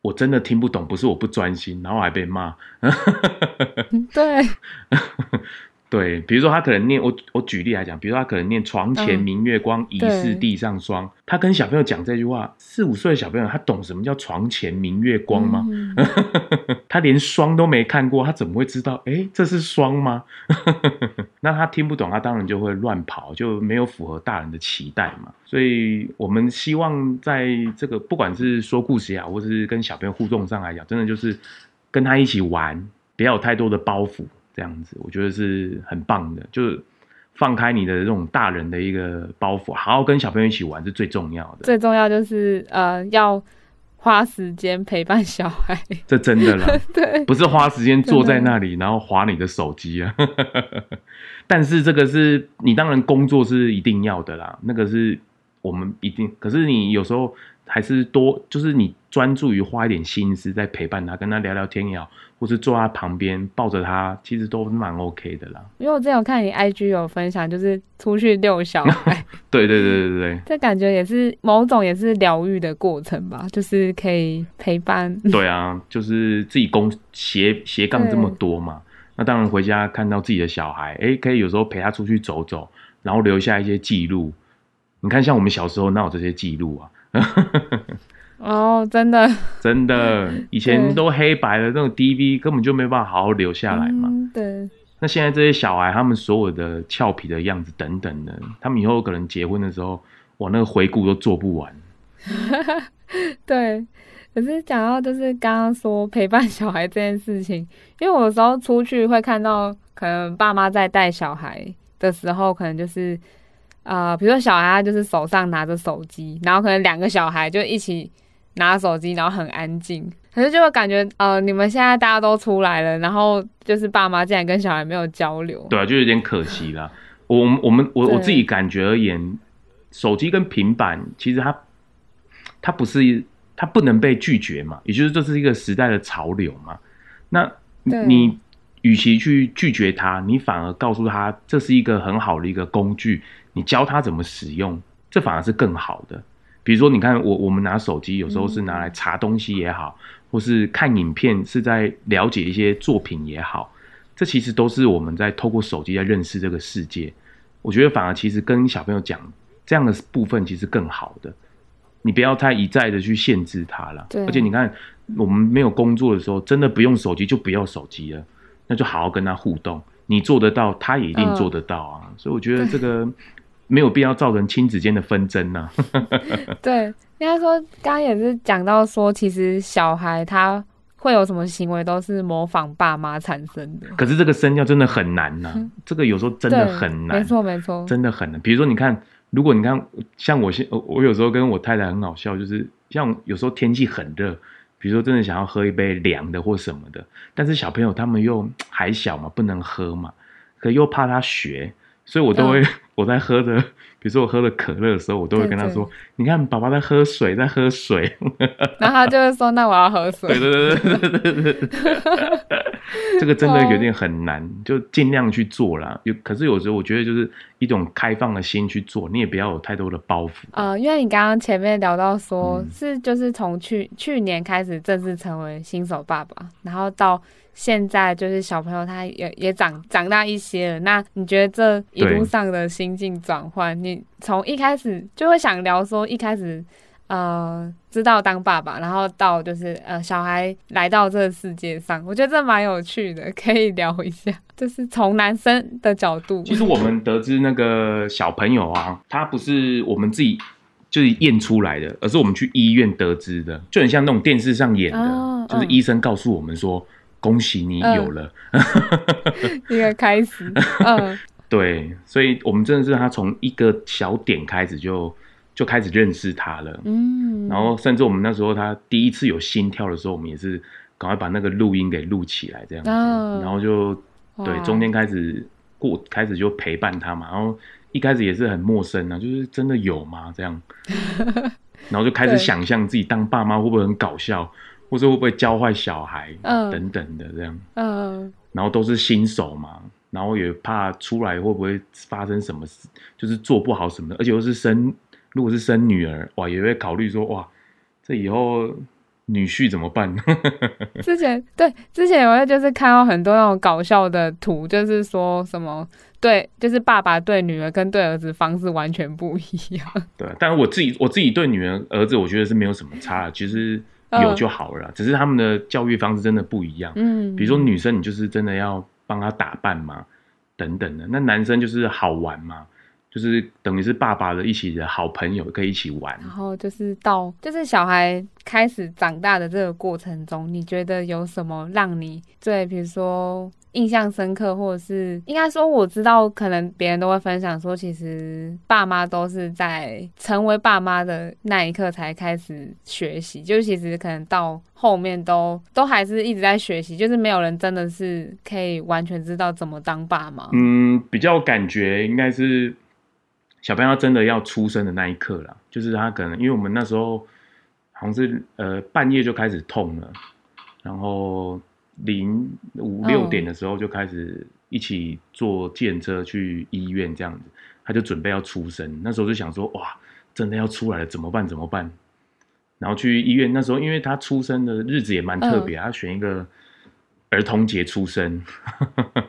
我真的听不懂，不是我不专心，然后还被骂。<laughs> 对。对，比如说他可能念我，我举例来讲，比如说他可能念“床前明月光，疑是地上霜”，他跟小朋友讲这句话，四五岁的小朋友，他懂什么叫“床前明月光”吗？嗯、<laughs> 他连霜都没看过，他怎么会知道？哎，这是霜吗？<laughs> 那他听不懂，他当然就会乱跑，就没有符合大人的期待嘛。所以我们希望在这个不管是说故事也好，或是跟小朋友互动上来讲，真的就是跟他一起玩，不要有太多的包袱。这样子，我觉得是很棒的，就是放开你的这种大人的一个包袱，好好跟小朋友一起玩是最重要的。最重要就是呃要。花时间陪伴小孩，<laughs> 这真的啦，对，不是花时间坐在那里然后划你的手机啊。<laughs> 但是这个是你当然工作是一定要的啦，那个是我们一定。可是你有时候还是多，就是你专注于花一点心思在陪伴他，跟他聊聊天也好。或是坐在他旁边抱着他，其实都蛮 OK 的啦。因为我之前有看你 IG 有分享，就是出去遛小孩。对对对对对，<laughs> 这感觉也是某种也是疗愈的过程吧，就是可以陪伴。对啊，就是自己工斜斜杠这么多嘛，那当然回家看到自己的小孩，哎，可以有时候陪他出去走走，然后留下一些记录。你看，像我们小时候哪有这些记录啊？<laughs> 哦，oh, 真的，真的，<laughs> 以前都黑白的那种 DV 根本就没办法好好留下来嘛。嗯、对。那现在这些小孩，他们所有的俏皮的样子等等的，他们以后可能结婚的时候，我那个回顾都做不完。<laughs> 对。可是讲到就是刚刚说陪伴小孩这件事情，因为我有时候出去会看到，可能爸妈在带小孩的时候，可能就是。呃，比如说小孩他就是手上拿着手机，然后可能两个小孩就一起拿手机，然后很安静。可是就会感觉，呃，你们现在大家都出来了，然后就是爸妈竟然跟小孩没有交流，对啊，就有点可惜啦。我我们我我自己感觉而言，手机跟平板其实它它不是它不能被拒绝嘛，也就是这是一个时代的潮流嘛。那你与其去拒绝它，你反而告诉他这是一个很好的一个工具。你教他怎么使用，这反而是更好的。比如说，你看我我们拿手机，有时候是拿来查东西也好，或是看影片，是在了解一些作品也好，这其实都是我们在透过手机在认识这个世界。我觉得反而其实跟小朋友讲这样的部分，其实更好的。你不要太一再的去限制他了。对。而且你看，我们没有工作的时候，真的不用手机就不要手机了，那就好好跟他互动。你做得到，他也一定做得到啊。所以我觉得这个。没有必要造成亲子间的纷争呢、啊。<laughs> 对，应该说，刚刚也是讲到说，其实小孩他会有什么行为，都是模仿爸妈产生的。可是这个身教真的很难呐、啊，嗯、这个有时候真的很难。没错，没错，真的很难。比如说，你看，如果你看，像我现我有时候跟我太太很好笑，就是像有时候天气很热，比如说真的想要喝一杯凉的或什么的，但是小朋友他们又还小嘛，不能喝嘛，可又怕他学。所以我都会，嗯、我在喝的，<laughs> 比如说我喝的可乐的时候，我都会跟他说：“对对你看，爸爸在喝水，在喝水。<laughs> ”然后他就会说：“那我要喝水。<laughs> ”对对对对对对对。这个真的有点很难，就尽量去做啦。有，可是有时候我觉得就是一种开放的心去做，你也不要有太多的包袱。呃，因为你刚刚前面聊到说，嗯、是就是从去去年开始正式成为新手爸爸，然后到。现在就是小朋友，他也也长长大一些了。那你觉得这一路上的心境转换，你从一开始就会想聊说，一开始呃知道当爸爸，然后到就是呃小孩来到这个世界上，我觉得这蛮有趣的，可以聊一下。就是从男生的角度，其实我们得知那个小朋友啊，他不是我们自己就是验出来的，而是我们去医院得知的，就很像那种电视上演的，哦、就是医生告诉我们说。恭喜你有了、呃、<laughs> 一个开始，<laughs> 嗯，对，所以我们真的是他从一个小点开始就就开始认识他了，嗯，然后甚至我们那时候他第一次有心跳的时候，我们也是赶快把那个录音给录起来，这样子，哦、然后就对中间开始过开始就陪伴他嘛，然后一开始也是很陌生啊，就是真的有吗？这样，<laughs> 然后就开始想象自己当爸妈会不会很搞笑。或者会不会教坏小孩，等等的这样，嗯，然后都是新手嘛，然后也怕出来会不会发生什么事，就是做不好什么的，而且又是生，如果是生女儿，哇，也会考虑说，哇，这以后女婿怎么办？<laughs> <laughs> 之前对，之前我也就是看到很多那种搞笑的图，就是说什么对，就是爸爸对女儿跟对儿子方式完全不一样。对，但是我自己我自己对女儿儿子，我觉得是没有什么差的，其实。有就好了，只是他们的教育方式真的不一样。嗯，比如说女生，你就是真的要帮她打扮嘛，等等的。那男生就是好玩嘛，就是等于是爸爸的一起的好朋友，可以一起玩。然后就是到就是小孩开始长大的这个过程中，你觉得有什么让你对，比如说印象深刻，或者是应该说我知道，可能别人都会分享说，其实爸妈都是在成为爸妈的那一刻才开始学习，就是其实可能到后面都都还是一直在学习，就是没有人真的是可以完全知道怎么当爸妈。嗯，比较感觉应该是。小朋友真的要出生的那一刻了，就是他可能因为我们那时候好像是呃半夜就开始痛了，然后零五六点的时候就开始一起坐计程车去医院这样子，他就准备要出生，那时候就想说哇，真的要出来了怎么办怎么办？然后去医院那时候因为他出生的日子也蛮特别，他选一个。儿童节出生，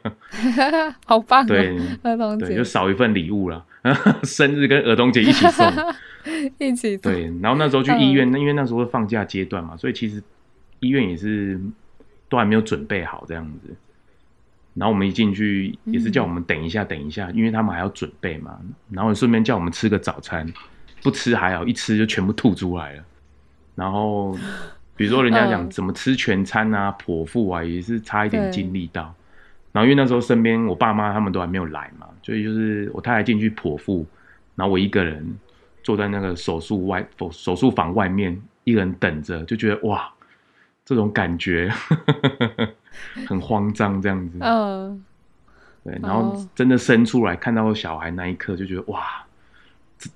<laughs> 好棒！对，儿童节对，就少一份礼物了。<laughs> 生日跟儿童节一起送，<laughs> 一起送。对，然后那时候去医院，那、嗯、因为那时候放假阶段嘛，所以其实医院也是都还没有准备好这样子。然后我们一进去，也是叫我们等一下，等一下，嗯、因为他们还要准备嘛。然后顺便叫我们吃个早餐，不吃还好，一吃就全部吐出来了。然后。比如说，人家讲怎么吃全餐啊，剖腹啊，也是差一点经历到。然后因为那时候身边我爸妈他们都还没有来嘛，所以就是我太太进去剖腹，然后我一个人坐在那个手术外手术房外面，一个人等着，就觉得哇，这种感觉很慌张这样子。嗯，对，然后真的生出来看到小孩那一刻，就觉得哇。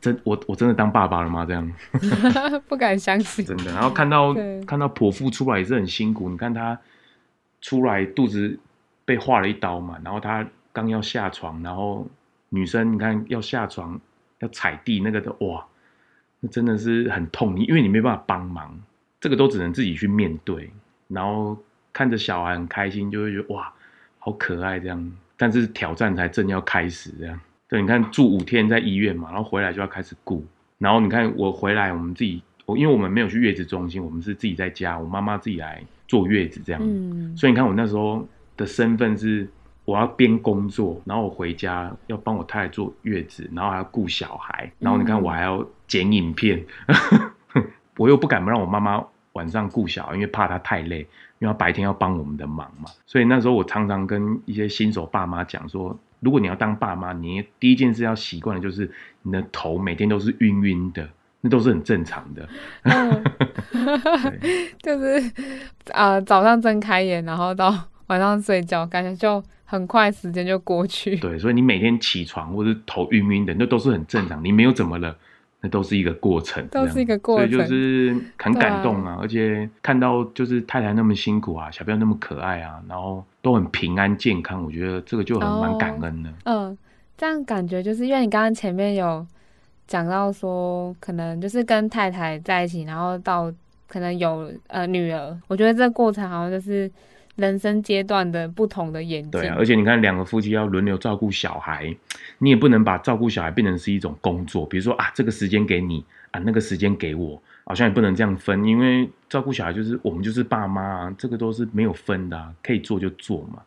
真我我真的当爸爸了吗？这样 <laughs> 不敢相信，真的。然后看到看到剖腹出来也是很辛苦。你看他出来肚子被划了一刀嘛，然后他刚要下床，然后女生你看要下床要踩地那个的哇，那真的是很痛。你因为你没办法帮忙，这个都只能自己去面对。然后看着小孩很开心，就会觉得哇，好可爱这样。但是挑战才正要开始这样。对，你看住五天在医院嘛，然后回来就要开始顾。然后你看我回来，我们自己，我因为我们没有去月子中心，我们是自己在家，我妈妈自己来坐月子这样。嗯。所以你看我那时候的身份是，我要边工作，然后我回家要帮我太太坐月子，然后还要顾小孩，然后你看我还要剪影片，嗯、我又不敢不让我妈妈晚上顾小孩，因为怕她太累，因为她白天要帮我们的忙嘛。所以那时候我常常跟一些新手爸妈讲说。如果你要当爸妈，你第一件事要习惯的就是你的头每天都是晕晕的，那都是很正常的。嗯、<laughs> <laughs> 就是啊、呃，早上睁开眼，然后到晚上睡觉，感觉就很快，时间就过去。对，所以你每天起床或者头晕晕的，那都是很正常。你没有怎么了？那都是一个过程，都是一个过程，所以就是很感动啊！啊而且看到就是太太那么辛苦啊，小朋友那么可爱啊，然后都很平安健康，我觉得这个就很蛮感恩的。嗯、哦呃，这样感觉就是因为你刚刚前面有讲到说，可能就是跟太太在一起，然后到可能有呃女儿，我觉得这个过程好像就是。人生阶段的不同的演进，对啊，而且你看，两个夫妻要轮流照顾小孩，你也不能把照顾小孩变成是一种工作。比如说啊，这个时间给你啊，那个时间给我，好像也不能这样分，因为照顾小孩就是我们就是爸妈啊，这个都是没有分的啊，可以做就做嘛。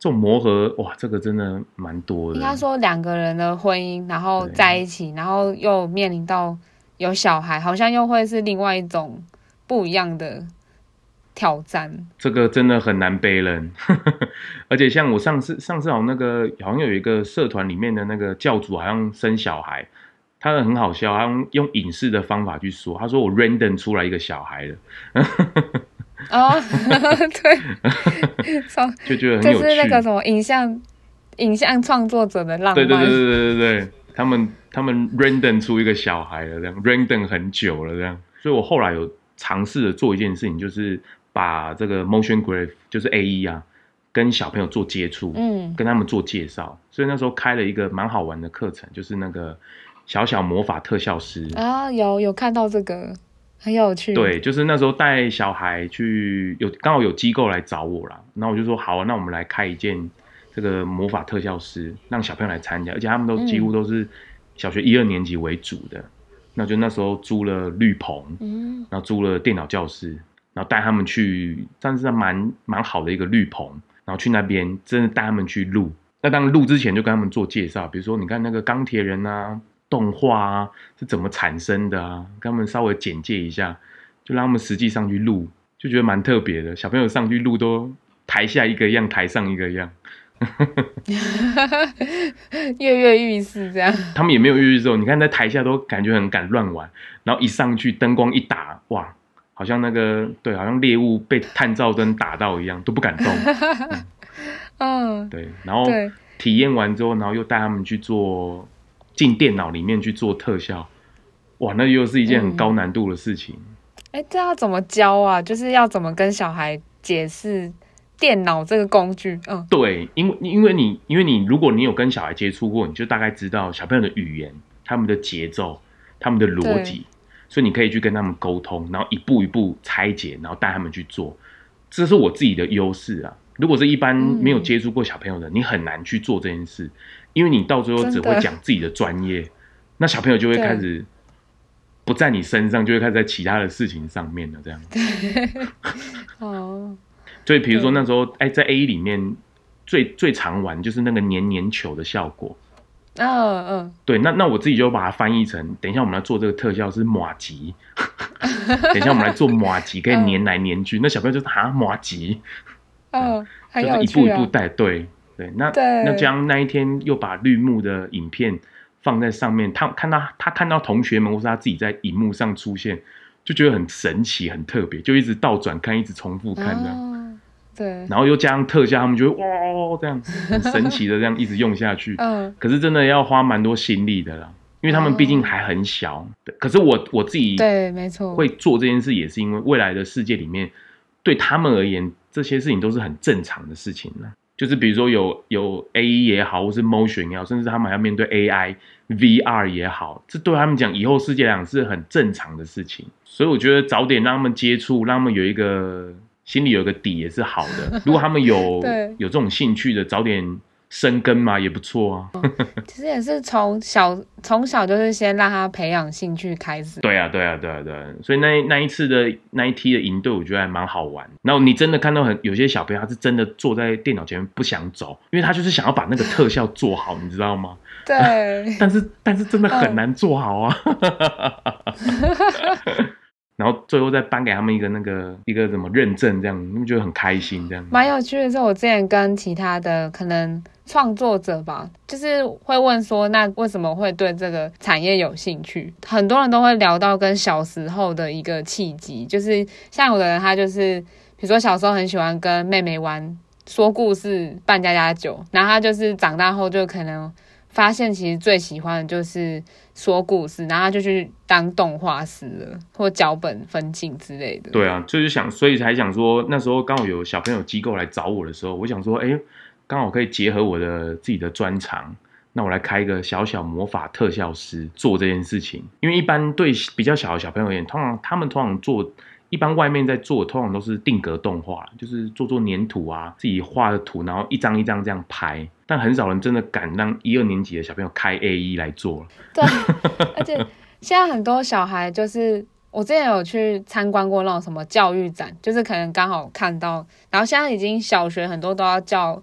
这种磨合哇，这个真的蛮多的。应该说两个人的婚姻，然后在一起，然后又面临到有小孩，好像又会是另外一种不一样的。挑战。这个真的很难背人，<laughs> 而且像我上次上次好像那个好像有一个社团里面的那个教主好像生小孩，他很好笑，他用用影视的方法去说，他说我 random 出来一个小孩了，哦，<laughs> 对，<laughs> 就觉得很有趣，就是那个什么影像影像创作者的浪漫，对对对对对对，他们他们 random 出一个小孩了，这样 random 很久了这样，所以我后来有尝试着做一件事情，就是。把这个 motion graph 就是 A E 啊，跟小朋友做接触，嗯，跟他们做介绍，所以那时候开了一个蛮好玩的课程，就是那个小小魔法特效师。啊，有有看到这个，很有趣。对，就是那时候带小孩去，有刚好有机构来找我啦，然后我就说好啊，那我们来开一件这个魔法特效师，让小朋友来参加，而且他们都几乎都是小学一二年级为主的，嗯、那就那时候租了绿棚，嗯，然后租了电脑教室。然后带他们去，算是蛮蛮好的一个绿棚，然后去那边真的带他们去录，那当然录之前就跟他们做介绍，比如说你看那个钢铁人啊，动画啊是怎么产生的啊，跟他们稍微简介一下，就让他们实际上去录，就觉得蛮特别的。小朋友上去录都台下一个样，台上一个样，跃跃欲试这样。他们也没有跃跃欲试，你看在台下都感觉很敢乱玩，然后一上去灯光一打，哇，好像那个对，好像猎物被探照灯打到一样，都不敢动。<laughs> 嗯嗯，对，然后体验完之后，然后又带他们去做进电脑里面去做特效，哇，那又是一件很高难度的事情。哎、嗯，这要怎么教啊？就是要怎么跟小孩解释电脑这个工具？嗯，对，因为因为你因为你如果你有跟小孩接触过，你就大概知道小朋友的语言、他们的节奏、他们的逻辑，所以你可以去跟他们沟通，然后一步一步拆解，然后带他们去做。这是我自己的优势啊。如果是一般没有接触过小朋友的，嗯，你很难去做这件事，因为你到最后只会讲自己的专业，那小朋友就会开始不在你身上，就会开始在其他的事情上面了，这样。对。<laughs> 哦。所以，比如说那时候，哎，在 A 里面最最常玩就是那个黏黏球的效果。嗯、哦、嗯。对，那那我自己就把它翻译成，等一下我们来做这个特效是马吉，<laughs> 等一下我们来做马吉，可以黏来黏去，那小朋友就是啊麻糬。哦、嗯，就是一步一步带，对对，那那将那一天又把绿幕的影片放在上面，他看到他看到同学们或是他自己在荧幕上出现，就觉得很神奇、很特别，就一直倒转看，一直重复看这样、哦，对，然后又加上特效，他们就会哇这样很神奇的这样一直用下去，<laughs> 嗯，可是真的要花蛮多心力的啦，因为他们毕竟还很小，对，可是我我自己对没错。会做这件事，也是因为未来的世界里面对他们而言。这些事情都是很正常的事情呢，就是比如说有有 A E 也好，或是 Motion 也好，甚至他们还要面对 A I V R 也好，这对他们讲以后世界上是很正常的事情。所以我觉得早点让他们接触，让他们有一个心里有一个底也是好的。<laughs> 如果他们有 <laughs> 有这种兴趣的，早点。生根嘛也不错啊，<laughs> 其实也是从小从小就是先让他培养兴趣开始。对啊，对啊，对啊，对啊。所以那那一次的那一梯的营队，我觉得还蛮好玩。然后你真的看到很有些小朋友，他是真的坐在电脑前面不想走，因为他就是想要把那个特效做好，你知道吗？对。但是但是真的很难做好啊。然后最后再颁给他们一个那个一个什么认证，这样他们觉得很开心，这样。蛮有趣的是，我之前跟其他的可能创作者吧，就是会问说，那为什么会对这个产业有兴趣？很多人都会聊到跟小时候的一个契机，就是像有的人他就是，比如说小时候很喜欢跟妹妹玩说故事、扮家家酒，然后他就是长大后就可能。发现其实最喜欢的就是说故事，然后他就去当动画师了，或脚本分镜之类的。对啊，就是想，所以才想说，那时候刚好有小朋友机构来找我的时候，我想说，哎，刚好可以结合我的自己的专长，那我来开一个小小魔法特效师做这件事情。因为一般对比较小的小朋友而言，通常他们通常做。一般外面在做，通常都是定格动画，就是做做黏土啊，自己画的图，然后一张一张这样拍。但很少人真的敢让一二年级的小朋友开 AE 来做。<laughs> 对，而且现在很多小孩，就是我之前有去参观过那种什么教育展，就是可能刚好看到，然后现在已经小学很多都要教，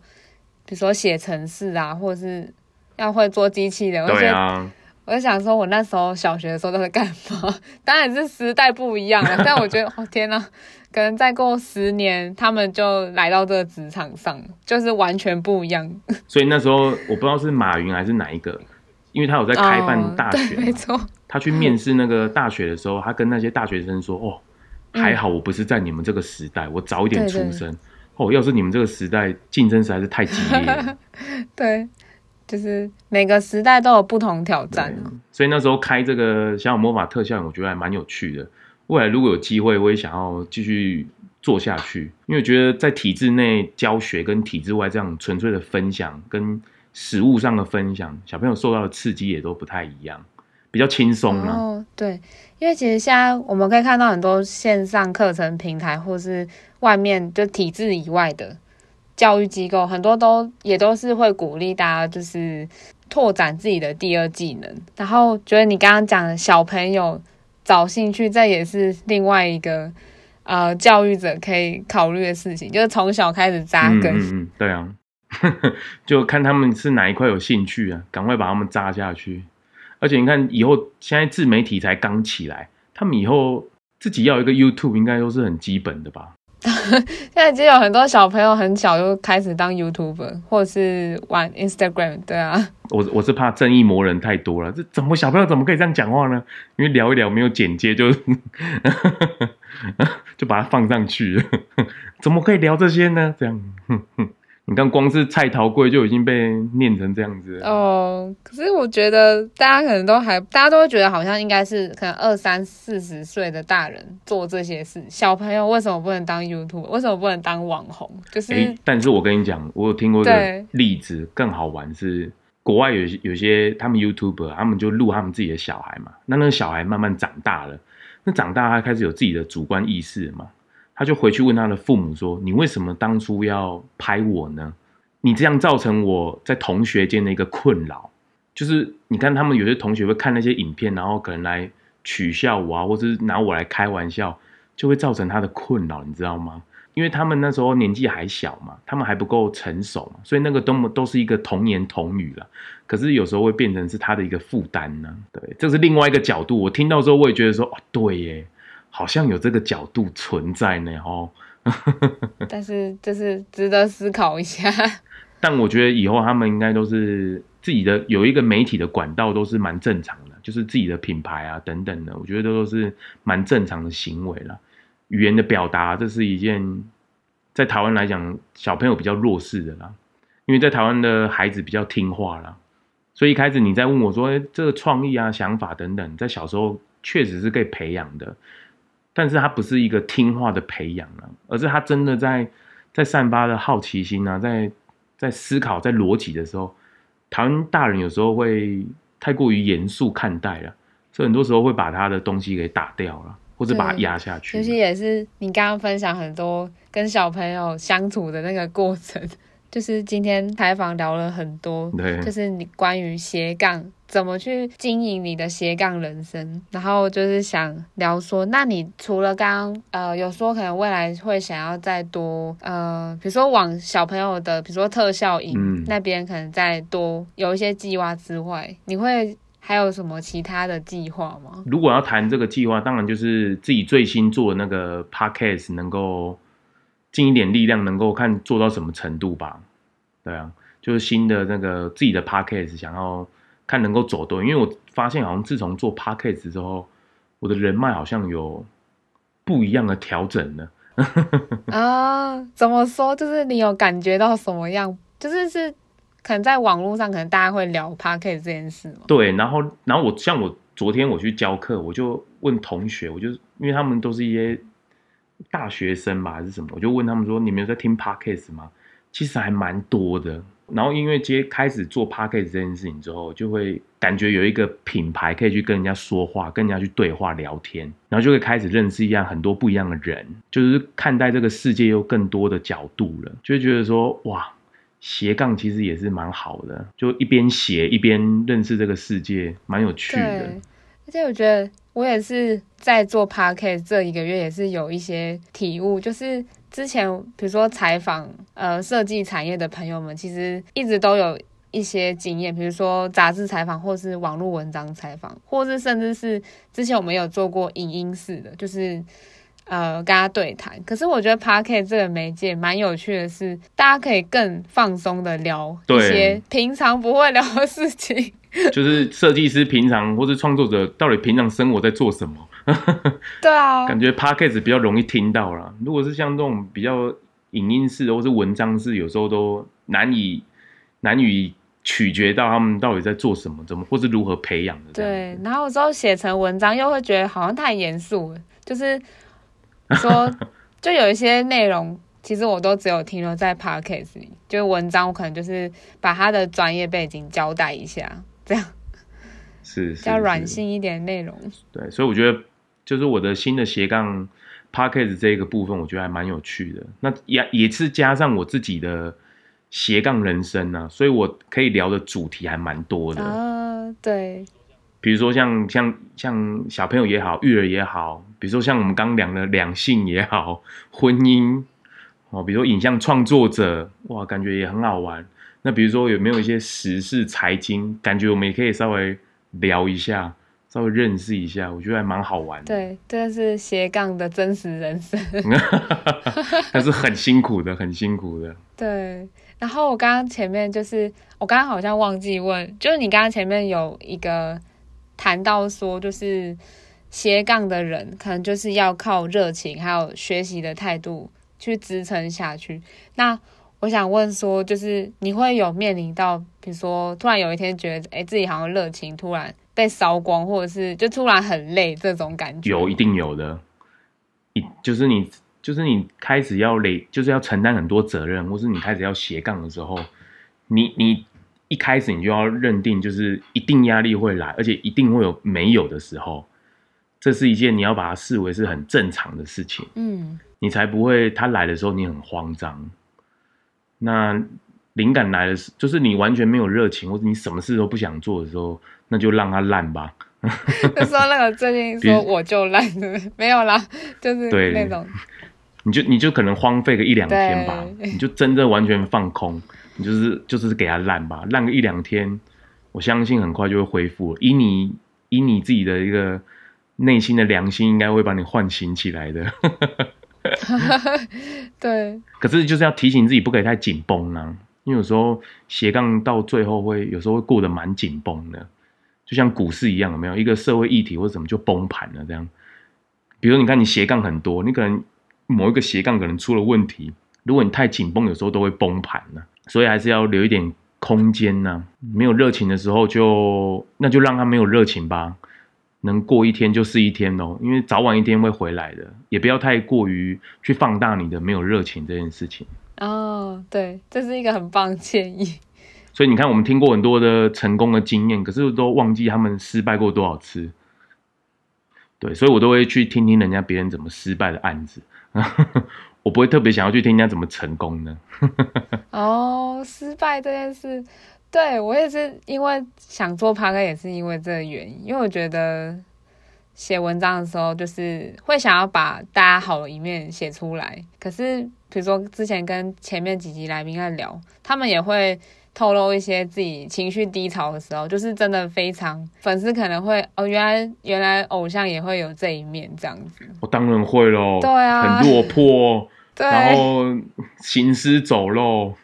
比如说写程式啊，或者是要会做机器人。对啊。我就想说，我那时候小学的时候都在干嘛？<laughs> 当然是时代不一样了。<laughs> 但我觉得，哦天哪，可能再过十年，他们就来到这个职场上，就是完全不一样。所以那时候我不知道是马云还是哪一个，因为他有在开办大学，哦、没错。他去面试那个大学的时候，他跟那些大学生说：“哦，还好我不是在你们这个时代，我早一点出生。哦，要是你们这个时代，竞争实在是太激烈了。<laughs> ”对。就是每个时代都有不同挑战，所以那时候开这个小小魔法特效，我觉得还蛮有趣的。未来如果有机会，我也想要继续做下去，因为我觉得在体制内教学跟体制外这样纯粹的分享，跟实物上的分享，小朋友受到的刺激也都不太一样，比较轻松啊。哦，对，因为其实现在我们可以看到很多线上课程平台，或是外面就体制以外的。教育机构很多都也都是会鼓励大家，就是拓展自己的第二技能。然后觉得你刚刚讲的小朋友找兴趣，这也是另外一个呃教育者可以考虑的事情，就是从小开始扎根。嗯，嗯，嗯，对啊，<laughs> 就看他们是哪一块有兴趣啊，赶快把他们扎下去。而且你看，以后现在自媒体才刚起来，他们以后自己要一个 YouTube，应该都是很基本的吧？<laughs> 现在已经有很多小朋友很小就开始当 YouTube，或者是玩 Instagram，对啊。我我是怕正义魔人太多了，这怎么小朋友怎么可以这样讲话呢？因为聊一聊没有剪接就 <laughs> 就把它放上去了，怎么可以聊这些呢？这样。<laughs> 你看，光是蔡桃贵就已经被念成这样子哦。可是我觉得大家可能都还，大家都会觉得好像应该是可能二三四十岁的大人做这些事，小朋友为什么不能当 YouTube？为什么不能当网红？就是，欸、但是我跟你讲，我有听过一个例子，更好玩是国外有有些他们 YouTuber，他们就录他们自己的小孩嘛。那那个小孩慢慢长大了，那长大他开始有自己的主观意识嘛。他就回去问他的父母说：“你为什么当初要拍我呢？你这样造成我在同学间的一个困扰，就是你看他们有些同学会看那些影片，然后可能来取笑我啊，或者是拿我来开玩笑，就会造成他的困扰，你知道吗？因为他们那时候年纪还小嘛，他们还不够成熟嘛，所以那个都都是一个童言童语了。可是有时候会变成是他的一个负担呢。对，这是另外一个角度。我听到之后，我也觉得说，哦，对耶。”好像有这个角度存在呢，哦。<laughs> 但是这是值得思考一下。<laughs> 但我觉得以后他们应该都是自己的有一个媒体的管道，都是蛮正常的，就是自己的品牌啊等等的，我觉得都是蛮正常的行为了。语言的表达，这是一件在台湾来讲小朋友比较弱势的啦，因为在台湾的孩子比较听话啦，所以一开始你在问我说，欸，这个创意啊、想法等等，在小时候确实是可以培养的。但是他不是一个听话的培养啊，而是他真的在在散发的好奇心啊，在在思考、在逻辑的时候，台湾大人有时候会太过于严肃看待了，所以很多时候会把他的东西给打掉了，或者把它压下去。尤其也是你刚刚分享很多跟小朋友相处的那个过程。<laughs> 就是今天采访聊了很多，对，就是你关于斜杠怎么去经营你的斜杠人生，然后就是想聊说，那你除了刚刚呃有说可能未来会想要再多呃，比如说往小朋友的，比如说特效营、嗯、那边可能再多有一些计划之外，你会还有什么其他的计划吗？如果要谈这个计划，当然就是自己最新做的那个 podcast 能够。尽一点力量，能够看做到什么程度吧？对啊，就是新的那个自己的 podcast，想要看能够走多远。因为我发现，好像自从做 podcast 之后，我的人脉好像有不一样的调整了。<laughs> 啊，怎么说？就是你有感觉到什么样？就是是可能在网络上，可能大家会聊 podcast 这件事吗？对，然后然后我像我昨天我去教课，我就问同学，我就因为他们都是一些。大学生吧还是什么？我就问他们说：“你们有在听 Podcast 吗？”其实还蛮多的。然后因为接开始做 Podcast 这件事情之后，就会感觉有一个品牌可以去跟人家说话，跟人家去对话聊天，然后就会开始认识一样很多不一样的人，就是看待这个世界又更多的角度了，就会觉得说：“哇，斜杠其实也是蛮好的，就一边斜一边认识这个世界，蛮有趣的。”而且我觉得。我也是在做 podcast 这一个月，也是有一些体悟。就是之前比如说采访呃设计产业的朋友们，其实一直都有一些经验，比如说杂志采访，或是网络文章采访，或是甚至是之前我们有做过影音式的，就是呃跟他对谈。可是我觉得 podcast 这个媒介蛮有趣的是，大家可以更放松的聊一些平常不会聊的事情。就是设计师平常或是创作者到底平常生活在做什么？<laughs> 对啊，感觉 Podcast 比较容易听到啦。如果是像这种比较影音式或是文章式，有时候都难以难以取决到他们到底在做什么，怎么或是如何培养的。对，然后有时候写成文章又会觉得好像太严肃了，就是说就有一些内容，其实我都只有停留在 Podcast 里，就是文章我可能就是把他的专业背景交代一下。这样是比较软性一点内容，对，所以我觉得就是我的新的斜杠 Podcast 这个部分，我觉得还蛮有趣的。那也也是加上我自己的斜杠人生呢、啊，所以我可以聊的主题还蛮多的啊。对，比如说像像像小朋友也好，育儿也好，比如说像我们刚聊的两性也好，婚姻哦，比如说影像创作者，哇，感觉也很好玩。那比如说有没有一些时事财经，感觉我们也可以稍微聊一下，稍微认识一下，我觉得还蛮好玩的。对，这是斜杠的真实人生，<laughs> <laughs> 但是很辛苦的，很辛苦的。对，然后我刚刚前面就是，我刚刚好像忘记问，就是你刚刚前面有一个谈到说，就是斜杠的人可能就是要靠热情还有学习的态度去支撑下去。那我想问说，就是你会有面临到，比如说突然有一天觉得，哎，自己好像热情突然被烧光，或者是就突然很累这种感觉？有，一定有的。一就是你，就是你开始要累，就是要承担很多责任，或是你开始要斜杠的时候，你你一开始你就要认定，就是一定压力会来，而且一定会有没有的时候，这是一件你要把它视为是很正常的事情。嗯，你才不会他来的时候你很慌张。那灵感来的时候，就是你完全没有热情，或者你什么事都不想做的时候，那就让它烂吧。就 <laughs> 说那个最近说我就烂？没有啦，就是那种，你就你就可能荒废个一两天吧，你就真的完全放空，你就是就是给它烂吧，烂个一两天，我相信很快就会恢复。以你以你自己的一个内心的良心，应该会把你唤醒起来的。<laughs> 对，可是就是要提醒自己不可以太紧绷呢，因为有时候斜杠到最后会有时候会过得蛮紧绷的，就像股市一样，有没有一个社会议题或者什么就崩盘了这样？比如你看你斜杠很多，你可能某一个斜杠可能出了问题，如果你太紧绷，有时候都会崩盘呢，所以还是要留一点空间呢。没有热情的时候就那就让他没有热情吧。能过一天就是一天哦，因为早晚一天会回来的，也不要太过于去放大你的没有热情这件事情。哦，对，这是一个很棒的建议。所以你看，我们听过很多的成功的经验，可是都忘记他们失败过多少次。对，所以我都会去听听人家别人怎么失败的案子，<laughs> 我不会特别想要去听人家怎么成功的。<laughs> 哦，失败这件事。对，我也是因为想做 p a 也是因为这个原因。因为我觉得写文章的时候，就是会想要把大家好的一面写出来。可是，比如说之前跟前面几集来宾在聊，他们也会透露一些自己情绪低潮的时候，就是真的非常粉丝可能会哦，原来原来偶像也会有这一面这样子。我当然会喽，对啊，很落魄，对，然后行尸走肉，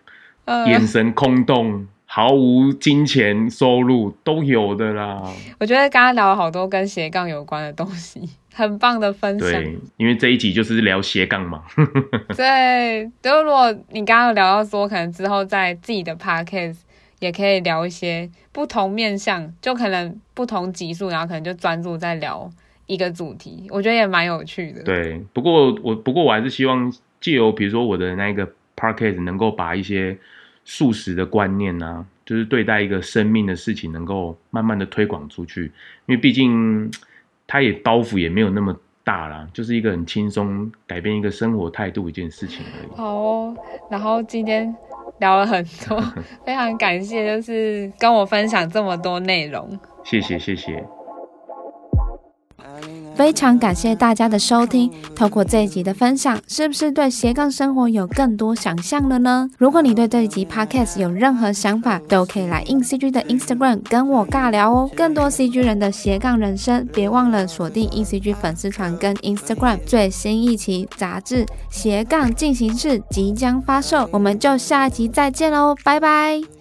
呃、眼神空洞。毫无金钱收入都有的啦。我觉得刚刚聊了好多跟斜杠有关的东西，很棒的分享。对，因为这一集就是聊斜杠嘛。<laughs> 对，就如果你刚刚聊到说，可能之后在自己的 podcast 也可以聊一些不同面向，就可能不同集数，然后可能就专注在聊一个主题，我觉得也蛮有趣的。对，不过我不过我还是希望借由比如说我的那个 podcast 能够把一些。素食的观念呢、啊，就是对待一个生命的事情，能够慢慢的推广出去。因为毕竟，它也包袱也没有那么大啦，就是一个很轻松改变一个生活态度一件事情而已。好哦，然后今天聊了很多，<laughs> 非常感谢，就是跟我分享这么多内容。谢谢，谢谢。非常感谢大家的收听。透过这一集的分享，是不是对斜杠生活有更多想象了呢？如果你对这一集 Podcast 有任何想法，都可以来 INCG 的 Instagram 跟我尬聊哦。更多 CG 人的斜杠人生，别忘了锁定 INCG 粉丝团跟 Instagram。最新一期杂志《斜杠进行式》即将发售，我们就下一集再见喽，拜拜。